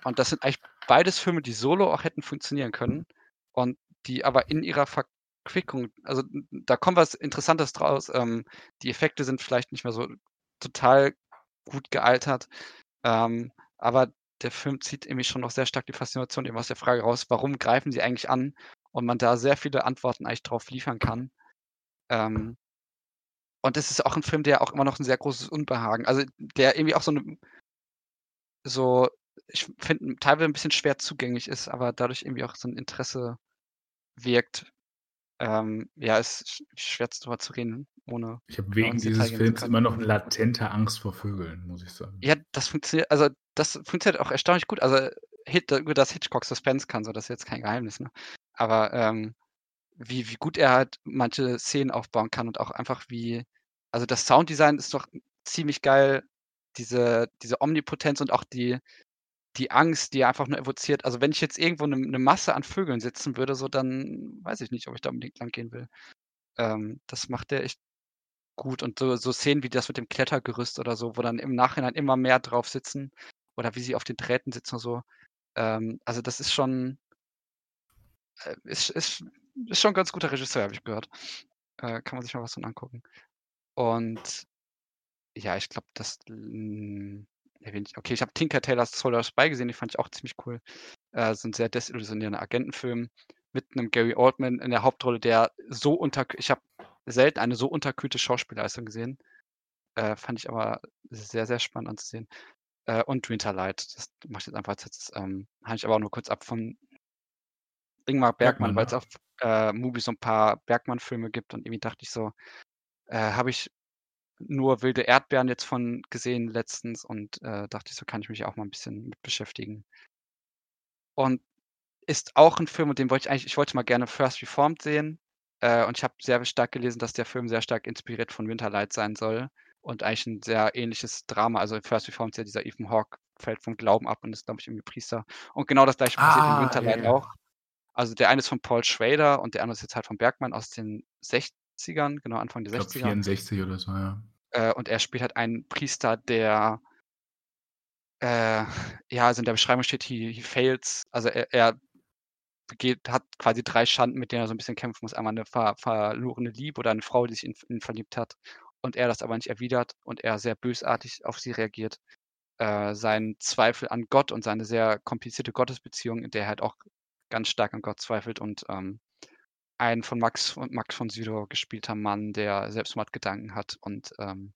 Speaker 2: Und das sind eigentlich beides Filme, die solo auch hätten funktionieren können und die aber in ihrer Verquickung, also da kommt was Interessantes draus. Ähm, die Effekte sind vielleicht nicht mehr so total gut gealtert. Ähm, aber der Film zieht irgendwie schon noch sehr stark die Faszination eben aus der Frage raus, warum greifen sie eigentlich an? Und man da sehr viele Antworten eigentlich drauf liefern kann. Ähm, und es ist auch ein Film, der auch immer noch ein sehr großes Unbehagen, also der irgendwie auch so eine, so, ich finde, teilweise ein bisschen schwer zugänglich ist, aber dadurch irgendwie auch so ein Interesse wirkt. Ähm, ja, ist schwer darüber zu reden, ohne.
Speaker 1: Ich habe wegen dieses Films immer noch eine latente Angst vor Vögeln, muss ich sagen.
Speaker 2: Ja, das funktioniert, also das funktioniert auch erstaunlich gut. Also Hit, über das Hitchcock Suspense kann, so das ist jetzt kein Geheimnis, ne? Aber ähm, wie, wie gut er halt manche Szenen aufbauen kann und auch einfach wie, also das Sounddesign ist doch ziemlich geil, diese, diese Omnipotenz und auch die, die Angst, die er einfach nur evoziert. Also wenn ich jetzt irgendwo eine, eine Masse an Vögeln sitzen würde, so dann weiß ich nicht, ob ich da unbedingt lang gehen will. Ähm, das macht er echt gut. Und so, so Szenen wie das mit dem Klettergerüst oder so, wo dann im Nachhinein immer mehr drauf sitzen oder wie sie auf den Drähten sitzen und so. Ähm, also das ist schon, äh, ist, ist, ist schon ein ganz guter Regisseur, habe ich gehört. Äh, kann man sich mal was von angucken. Und ja, ich glaube, das hm, Okay, ich habe Tinker Taylor's Solar Spy gesehen, die fand ich auch ziemlich cool. Äh, so ein sehr desillusionierender Agentenfilm mit einem Gary Oldman in der Hauptrolle, der so unter ich habe selten eine so unterkühlte Schauspielleistung gesehen. Äh, fand ich aber sehr, sehr spannend anzusehen. Äh, und Winterlight, das mache ich jetzt einfach jetzt, ähm, habe ich aber auch nur kurz ab von Ingmar Bergmann, Bergmann weil es auf äh, Movies so ein paar Bergmann-Filme gibt und irgendwie dachte ich so, äh, habe ich nur wilde Erdbeeren jetzt von gesehen letztens und äh, dachte ich, so kann ich mich auch mal ein bisschen mit beschäftigen. Und ist auch ein Film, und den wollte ich eigentlich, ich wollte mal gerne First Reformed sehen. Äh, und ich habe sehr stark gelesen, dass der Film sehr stark inspiriert von Winterlight sein soll. Und eigentlich ein sehr ähnliches Drama. Also First Reformed ist ja dieser Ethan Hawke, fällt vom Glauben ab und ist, glaube ich, irgendwie Priester. Und genau das gleiche passiert in ah, Winterlight ja, auch. Also der eine ist von Paul Schrader und der andere ist jetzt halt von Bergmann aus den 60ern, genau Anfang der
Speaker 1: ich 60er. 64 oder so, ja.
Speaker 2: Äh, und er spielt halt einen Priester, der äh, ja, also in der Beschreibung steht, he, he fails. Also er, er begeht, hat quasi drei Schanden, mit denen er so ein bisschen kämpfen muss. Einmal eine ver verlorene Liebe oder eine Frau, die sich in ihn verliebt hat und er das aber nicht erwidert und er sehr bösartig auf sie reagiert. Äh, sein Zweifel an Gott und seine sehr komplizierte Gottesbeziehung, in der er halt auch ganz stark an Gott zweifelt und ähm, ein von Max und Max von Sydow gespielter Mann, der Selbstmordgedanken hat und ähm,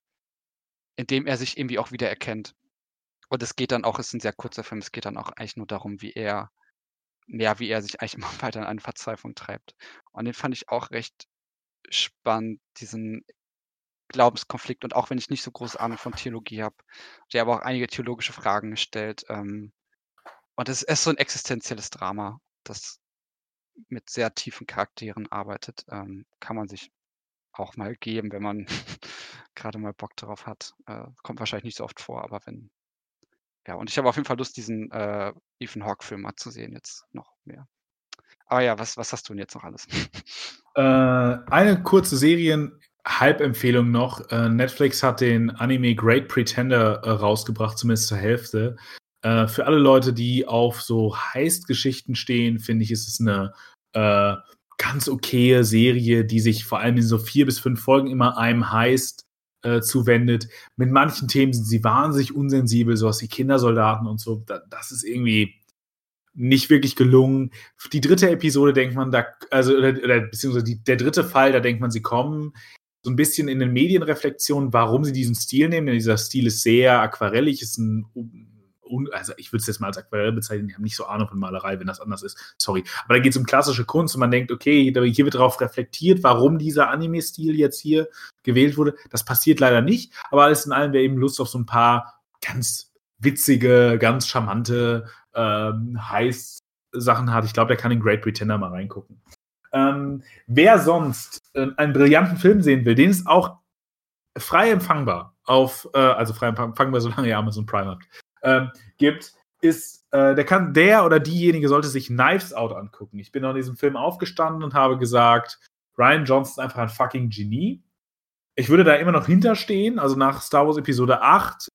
Speaker 2: in dem er sich irgendwie auch wieder erkennt. Und es geht dann auch, es ist ein sehr kurzer Film, es geht dann auch eigentlich nur darum, wie er, ja, wie er sich eigentlich immer weiter in eine Verzweiflung treibt. Und den fand ich auch recht spannend, diesen Glaubenskonflikt. Und auch wenn ich nicht so große Ahnung von Theologie habe, der aber auch einige theologische Fragen stellt. Ähm, und es ist so ein existenzielles Drama, das mit sehr tiefen Charakteren arbeitet, ähm, kann man sich auch mal geben, wenn man gerade mal Bock darauf hat. Äh, kommt wahrscheinlich nicht so oft vor, aber wenn. Ja, und ich habe auf jeden Fall Lust, diesen äh, Ethan Hawke-Film mal zu sehen, jetzt noch mehr. Aber ja, was, was hast du denn jetzt noch alles?
Speaker 1: Äh, eine kurze Serien, Halbempfehlung noch. Äh, Netflix hat den Anime Great Pretender äh, rausgebracht, zumindest zur Hälfte. Äh, für alle Leute, die auf so Heist-Geschichten stehen, finde ich, ist es eine äh, ganz okaye Serie, die sich vor allem in so vier bis fünf Folgen immer einem Heist äh, zuwendet. Mit manchen Themen sind sie wahnsinnig unsensibel, sowas wie Kindersoldaten und so. das ist irgendwie nicht wirklich gelungen. Die dritte Episode denkt man, da, also, oder, oder beziehungsweise die, der dritte Fall, da denkt man, sie kommen so ein bisschen in den Medienreflexionen, warum sie diesen Stil nehmen, denn dieser Stil ist sehr aquarellig, ist ein also ich würde es jetzt mal als Aquarell bezeichnen, ich habe nicht so Ahnung von Malerei, wenn das anders ist, sorry. Aber da geht es um klassische Kunst und man denkt, okay, hier wird darauf reflektiert, warum dieser Anime-Stil jetzt hier gewählt wurde. Das passiert leider nicht, aber alles in allem wäre eben Lust auf so ein paar ganz witzige, ganz charmante ähm, Heiß-Sachen hat. Ich glaube, der kann in Great Pretender mal reingucken. Ähm, wer sonst äh, einen brillanten Film sehen will, den ist auch frei empfangbar auf, äh, also frei empfangbar, solange ihr Amazon Prime habt ähm, gibt, ist, äh, der kann, der oder diejenige sollte sich Knives Out angucken. Ich bin nach diesem Film aufgestanden und habe gesagt, Ryan Johnson ist einfach ein fucking Genie. Ich würde da immer noch hinterstehen, also nach Star Wars Episode 8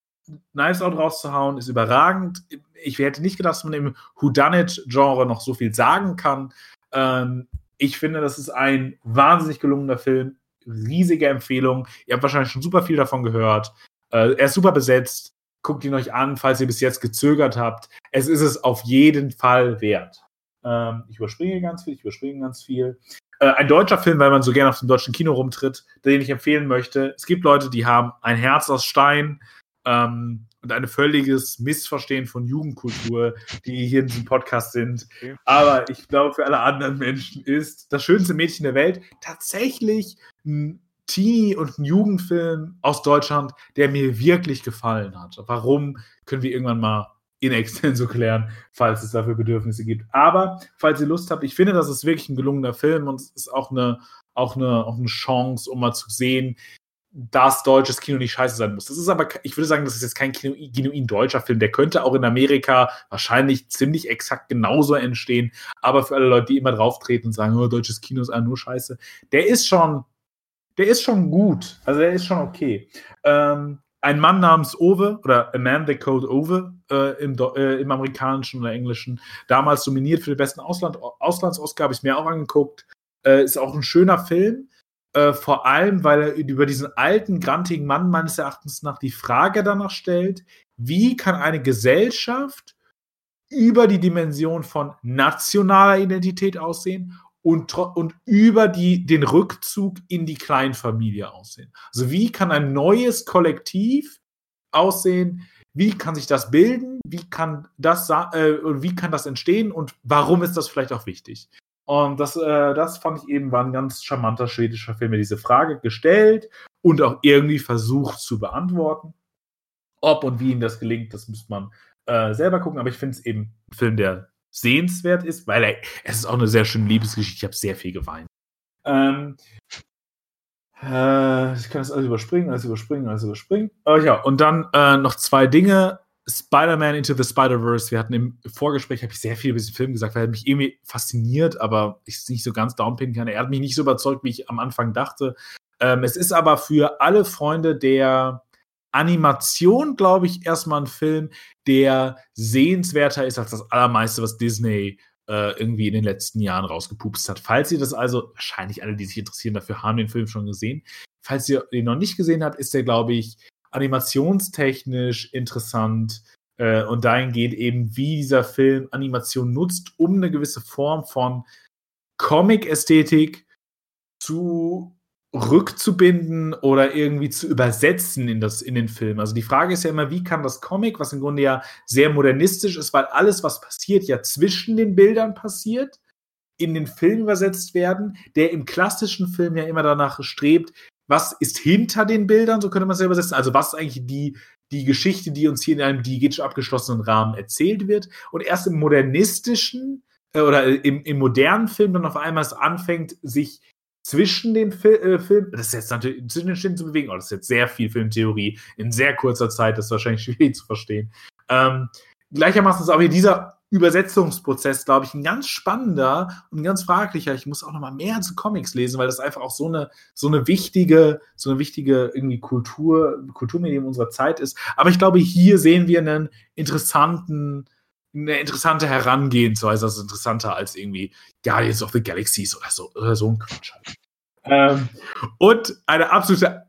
Speaker 1: Knives Out rauszuhauen, ist überragend. Ich hätte nicht gedacht, dass man im Whodunit-Genre noch so viel sagen kann. Ähm, ich finde, das ist ein wahnsinnig gelungener Film. Riesige Empfehlung. Ihr habt wahrscheinlich schon super viel davon gehört. Äh, er ist super besetzt guckt ihn euch an, falls ihr bis jetzt gezögert habt. Es ist es auf jeden Fall wert. Ähm, ich überspringe ganz viel, ich überspringe ganz viel. Äh, ein deutscher Film, weil man so gerne auf dem deutschen Kino rumtritt, den ich empfehlen möchte. Es gibt Leute, die haben ein Herz aus Stein ähm, und ein völliges Missverstehen von Jugendkultur, die hier in diesem Podcast sind. Okay. Aber ich glaube, für alle anderen Menschen ist das schönste Mädchen der Welt tatsächlich ein Teenie- und Jugendfilm aus Deutschland, der mir wirklich gefallen hat. Warum, können wir irgendwann mal in extenso klären, falls es dafür Bedürfnisse gibt. Aber, falls ihr Lust habt, ich finde, das ist wirklich ein gelungener Film und es ist auch eine, auch eine, auch eine Chance, um mal zu sehen, dass deutsches Kino nicht scheiße sein muss. Das ist aber, ich würde sagen, das ist jetzt kein genuin deutscher Film. Der könnte auch in Amerika wahrscheinlich ziemlich exakt genauso entstehen. Aber für alle Leute, die immer drauftreten und sagen, oh, deutsches Kino ist nur scheiße, der ist schon, der ist schon gut. Also der ist schon okay. Ähm, ein Mann namens Ove oder A Man They Called Ove äh, im, äh, im, amerikanischen oder englischen, damals dominiert für den besten Ausland, Auslandsausgabe, habe ich mir auch angeguckt. Äh, ist auch ein schöner Film. Äh, vor allem, weil er über diesen alten, grantigen Mann meines Erachtens nach die Frage danach stellt, wie kann eine Gesellschaft über die Dimension von nationaler Identität aussehen und, und über die, den Rückzug in die Kleinfamilie aussehen. Also wie kann ein neues Kollektiv aussehen? Wie kann sich das bilden? Wie kann das, äh, wie kann das entstehen? Und warum ist das vielleicht auch wichtig? Und das, äh, das fand ich eben war ein ganz charmanter schwedischer Film, der diese Frage gestellt und auch irgendwie versucht zu beantworten. Ob und wie ihm das gelingt, das müsste man äh, selber gucken. Aber ich finde es eben ein Film, der sehenswert ist, weil er, es ist auch eine sehr schöne Liebesgeschichte. Ich habe sehr viel geweint. Ähm, äh, ich kann das alles überspringen, alles überspringen, alles überspringen. Oh ja, und dann äh, noch zwei Dinge. Spider-Man Into the Spider-Verse. Wir hatten im Vorgespräch, habe ich sehr viel über diesen Film gesagt, weil er mich irgendwie fasziniert, aber ich es nicht so ganz downpinnen kann. Er hat mich nicht so überzeugt, wie ich am Anfang dachte. Ähm, es ist aber für alle Freunde der Animation, glaube ich, erstmal ein Film, der sehenswerter ist als das allermeiste, was Disney äh, irgendwie in den letzten Jahren rausgepupst hat. Falls ihr das also, wahrscheinlich alle, die sich interessieren dafür, haben den Film schon gesehen. Falls ihr den noch nicht gesehen habt, ist der, glaube ich, animationstechnisch interessant äh, und dahingehend eben, wie dieser Film Animation nutzt, um eine gewisse Form von Comic-Ästhetik zu rückzubinden oder irgendwie zu übersetzen in, das, in den Film. Also die Frage ist ja immer, wie kann das Comic, was im Grunde ja sehr modernistisch ist, weil alles, was passiert, ja zwischen den Bildern passiert, in den Film übersetzt werden, der im klassischen Film ja immer danach strebt, was ist hinter den Bildern, so könnte man es ja übersetzen. Also was ist eigentlich die, die Geschichte, die uns hier in einem diegetisch abgeschlossenen Rahmen erzählt wird. Und erst im modernistischen äh, oder im, im modernen Film dann auf einmal es anfängt, sich zwischen den Fil äh, Filmen, das ist jetzt natürlich zwischen den Stimmen zu bewegen, oh, das ist jetzt sehr viel Filmtheorie in sehr kurzer Zeit, das ist wahrscheinlich schwierig zu verstehen. Ähm, gleichermaßen ist aber hier dieser Übersetzungsprozess, glaube ich, ein ganz spannender und ganz fraglicher. Ich muss auch noch mal mehr zu Comics lesen, weil das einfach auch so eine, so eine wichtige, so eine wichtige irgendwie Kultur, Kulturmedium unserer Zeit ist. Aber ich glaube, hier sehen wir einen interessanten, eine interessante Herangehensweise, also interessanter als irgendwie Guardians of the Galaxies oder so, oder so ein Quatsch halt. Ähm, und eine absolute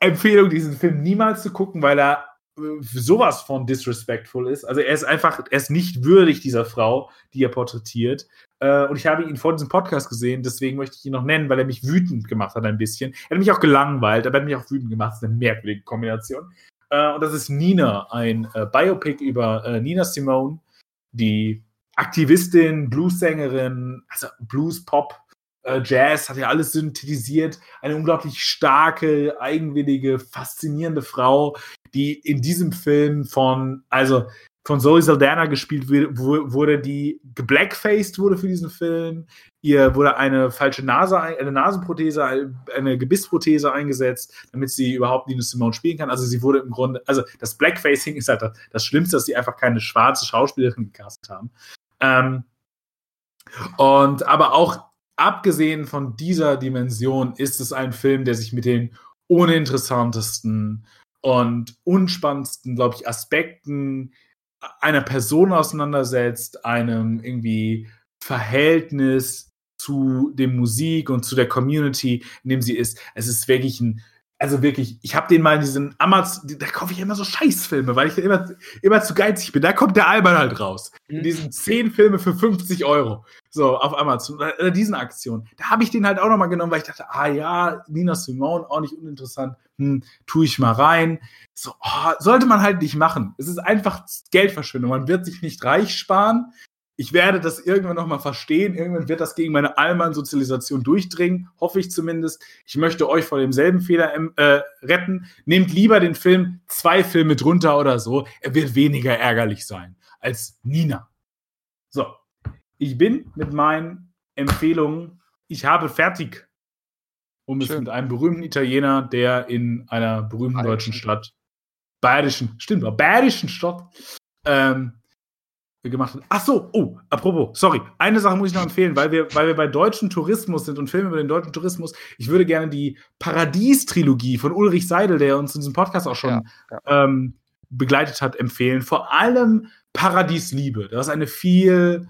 Speaker 1: Empfehlung, diesen Film niemals zu gucken, weil er äh, sowas von disrespectful ist. Also er ist einfach, er ist nicht würdig dieser Frau, die er porträtiert. Äh, und ich habe ihn vor diesem Podcast gesehen, deswegen möchte ich ihn noch nennen, weil er mich wütend gemacht hat ein bisschen. Er hat mich auch gelangweilt, aber er hat mich auch wütend gemacht. Das ist eine merkwürdige Kombination. Äh, und das ist Nina, ein Biopic über Nina Simone, die Aktivistin, Bluessängerin, also Blues, Pop, äh, Jazz, hat ja alles synthetisiert. Eine unglaublich starke, eigenwillige, faszinierende Frau, die in diesem Film von, also von Zoe Saldana gespielt wurde, die geblackfaced wurde für diesen Film. Ihr wurde eine falsche Nase, eine Nasenprothese, eine Gebissprothese eingesetzt, damit sie überhaupt Nina Simone spielen kann. Also sie wurde im Grunde, also das Blackfacing ist halt das Schlimmste, dass sie einfach keine schwarze Schauspielerin gecastet haben. Ähm, und aber auch abgesehen von dieser Dimension ist es ein Film, der sich mit den uninteressantesten und unspannendsten, glaube ich, Aspekten einer Person auseinandersetzt, einem irgendwie Verhältnis zu dem Musik und zu der Community, in dem sie ist. Es ist wirklich ein also wirklich, ich habe den mal in diesen Amazon, da kaufe ich immer so Scheißfilme, weil ich immer, immer zu geizig bin. Da kommt der Alban halt raus. In mhm. diesen zehn Filme für 50 Euro. So, auf Amazon. Oder diesen Aktionen. Da habe ich den halt auch nochmal genommen, weil ich dachte, ah ja, Nina Simone, auch nicht uninteressant. Hm, tue ich mal rein. So, oh, sollte man halt nicht machen. Es ist einfach Geldverschwendung. Man wird sich nicht reich sparen ich werde das irgendwann nochmal verstehen. Irgendwann wird das gegen meine Allmann-Sozialisation durchdringen, hoffe ich zumindest. Ich möchte euch vor demselben Fehler ähm, äh, retten. Nehmt lieber den Film zwei Filme drunter oder so. Er wird weniger ärgerlich sein als Nina. So, ich bin mit meinen Empfehlungen, ich habe fertig, um Schön. es mit einem berühmten Italiener, der in einer berühmten Bayerischen. deutschen Stadt, bayerischen, stimmt, bayerischen Stadt, ähm, gemacht hat. Ach so, oh, apropos, sorry, eine Sache muss ich noch empfehlen, weil wir, weil wir bei deutschen Tourismus sind und Filme über den deutschen Tourismus. Ich würde gerne die Paradies-Trilogie von Ulrich Seidel, der uns in diesem Podcast auch schon ja, ja. Ähm, begleitet hat, empfehlen. Vor allem Paradiesliebe. Das ist eine viel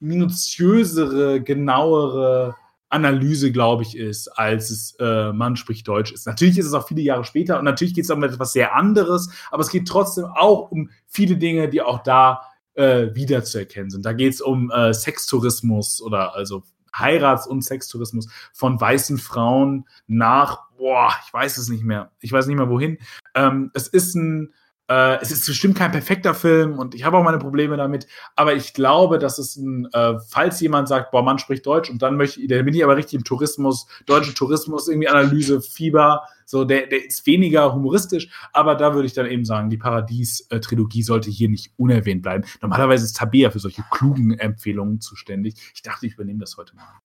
Speaker 1: minutiösere, genauere Analyse, glaube ich, ist, als es äh, Mann spricht Deutsch ist. Natürlich ist es auch viele Jahre später und natürlich geht es um etwas sehr anderes, aber es geht trotzdem auch um viele Dinge, die auch da äh, wiederzuerkennen sind. Da geht es um äh, Sextourismus oder also Heirats- und Sextourismus von weißen Frauen nach, boah, ich weiß es nicht mehr. Ich weiß nicht mehr wohin. Ähm, es ist ein äh, es ist bestimmt kein perfekter Film und ich habe auch meine Probleme damit, aber ich glaube, dass es ein, äh, falls jemand sagt, boah, man spricht Deutsch und dann möchte ich, dann bin ich aber richtig im Tourismus, deutschen Tourismus, irgendwie Analyse, Fieber, so, der, der ist weniger humoristisch, aber da würde ich dann eben sagen, die Paradies-Trilogie sollte hier nicht unerwähnt bleiben. Normalerweise ist Tabea für solche klugen Empfehlungen zuständig. Ich dachte, ich übernehme das heute mal.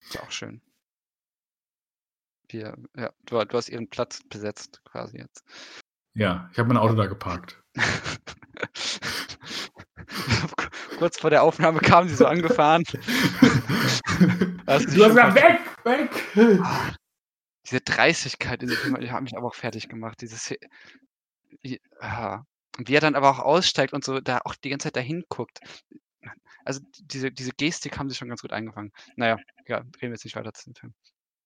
Speaker 2: Ist auch schön. Ja, du, du hast ihren Platz besetzt quasi jetzt.
Speaker 1: Ja, ich habe mein Auto da geparkt.
Speaker 2: Kurz vor der Aufnahme kam sie so angefahren.
Speaker 1: du hast gesagt, weg, weg!
Speaker 2: Diese Dreistigkeit Film, die hat mich aber auch fertig gemacht. Dieses, wie. Und wie er dann aber auch aussteigt und so da auch die ganze Zeit dahin guckt. Also diese, diese Gestik haben sie schon ganz gut eingefangen. Naja, ja, reden wir jetzt nicht weiter zu dem Film.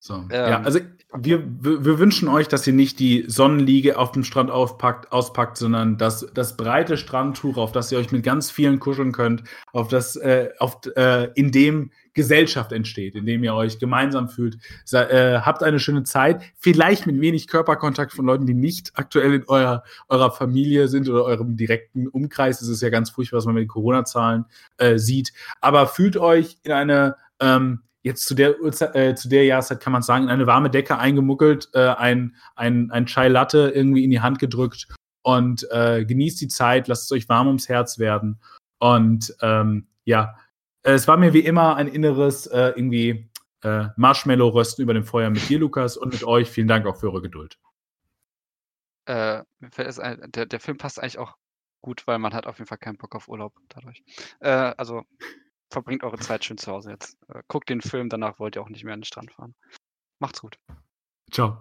Speaker 1: So. Ähm, ja, also wir, wir, wünschen euch, dass ihr nicht die Sonnenliege auf dem Strand aufpackt, auspackt, sondern das, das breite Strandtuch, auf das ihr euch mit ganz vielen kuscheln könnt, auf das, äh, auf, äh, in dem Gesellschaft entsteht, in dem ihr euch gemeinsam fühlt. Äh, habt eine schöne Zeit, vielleicht mit wenig Körperkontakt von Leuten, die nicht aktuell in eurer, eurer Familie sind oder eurem direkten Umkreis. Das ist ja ganz furchtbar, was man mit den Corona-Zahlen äh, sieht. Aber fühlt euch in eine ähm, jetzt zu der, äh, zu der Jahreszeit kann man sagen, in eine warme Decke eingemuckelt, äh, ein, ein, ein Chai Latte irgendwie in die Hand gedrückt und äh, genießt die Zeit, lasst es euch warm ums Herz werden. Und ähm, ja, es war mir wie immer ein inneres äh, irgendwie äh, Marshmallow-Rösten über dem Feuer mit dir, Lukas, und mit euch. Vielen Dank auch für eure Geduld.
Speaker 2: Äh, der, der Film passt eigentlich auch gut, weil man hat auf jeden Fall keinen Bock auf Urlaub dadurch. Äh, also verbringt eure Zeit schön zu Hause jetzt. Äh, guckt den Film, danach wollt ihr auch nicht mehr an den Strand fahren. Macht's gut.
Speaker 1: Ciao.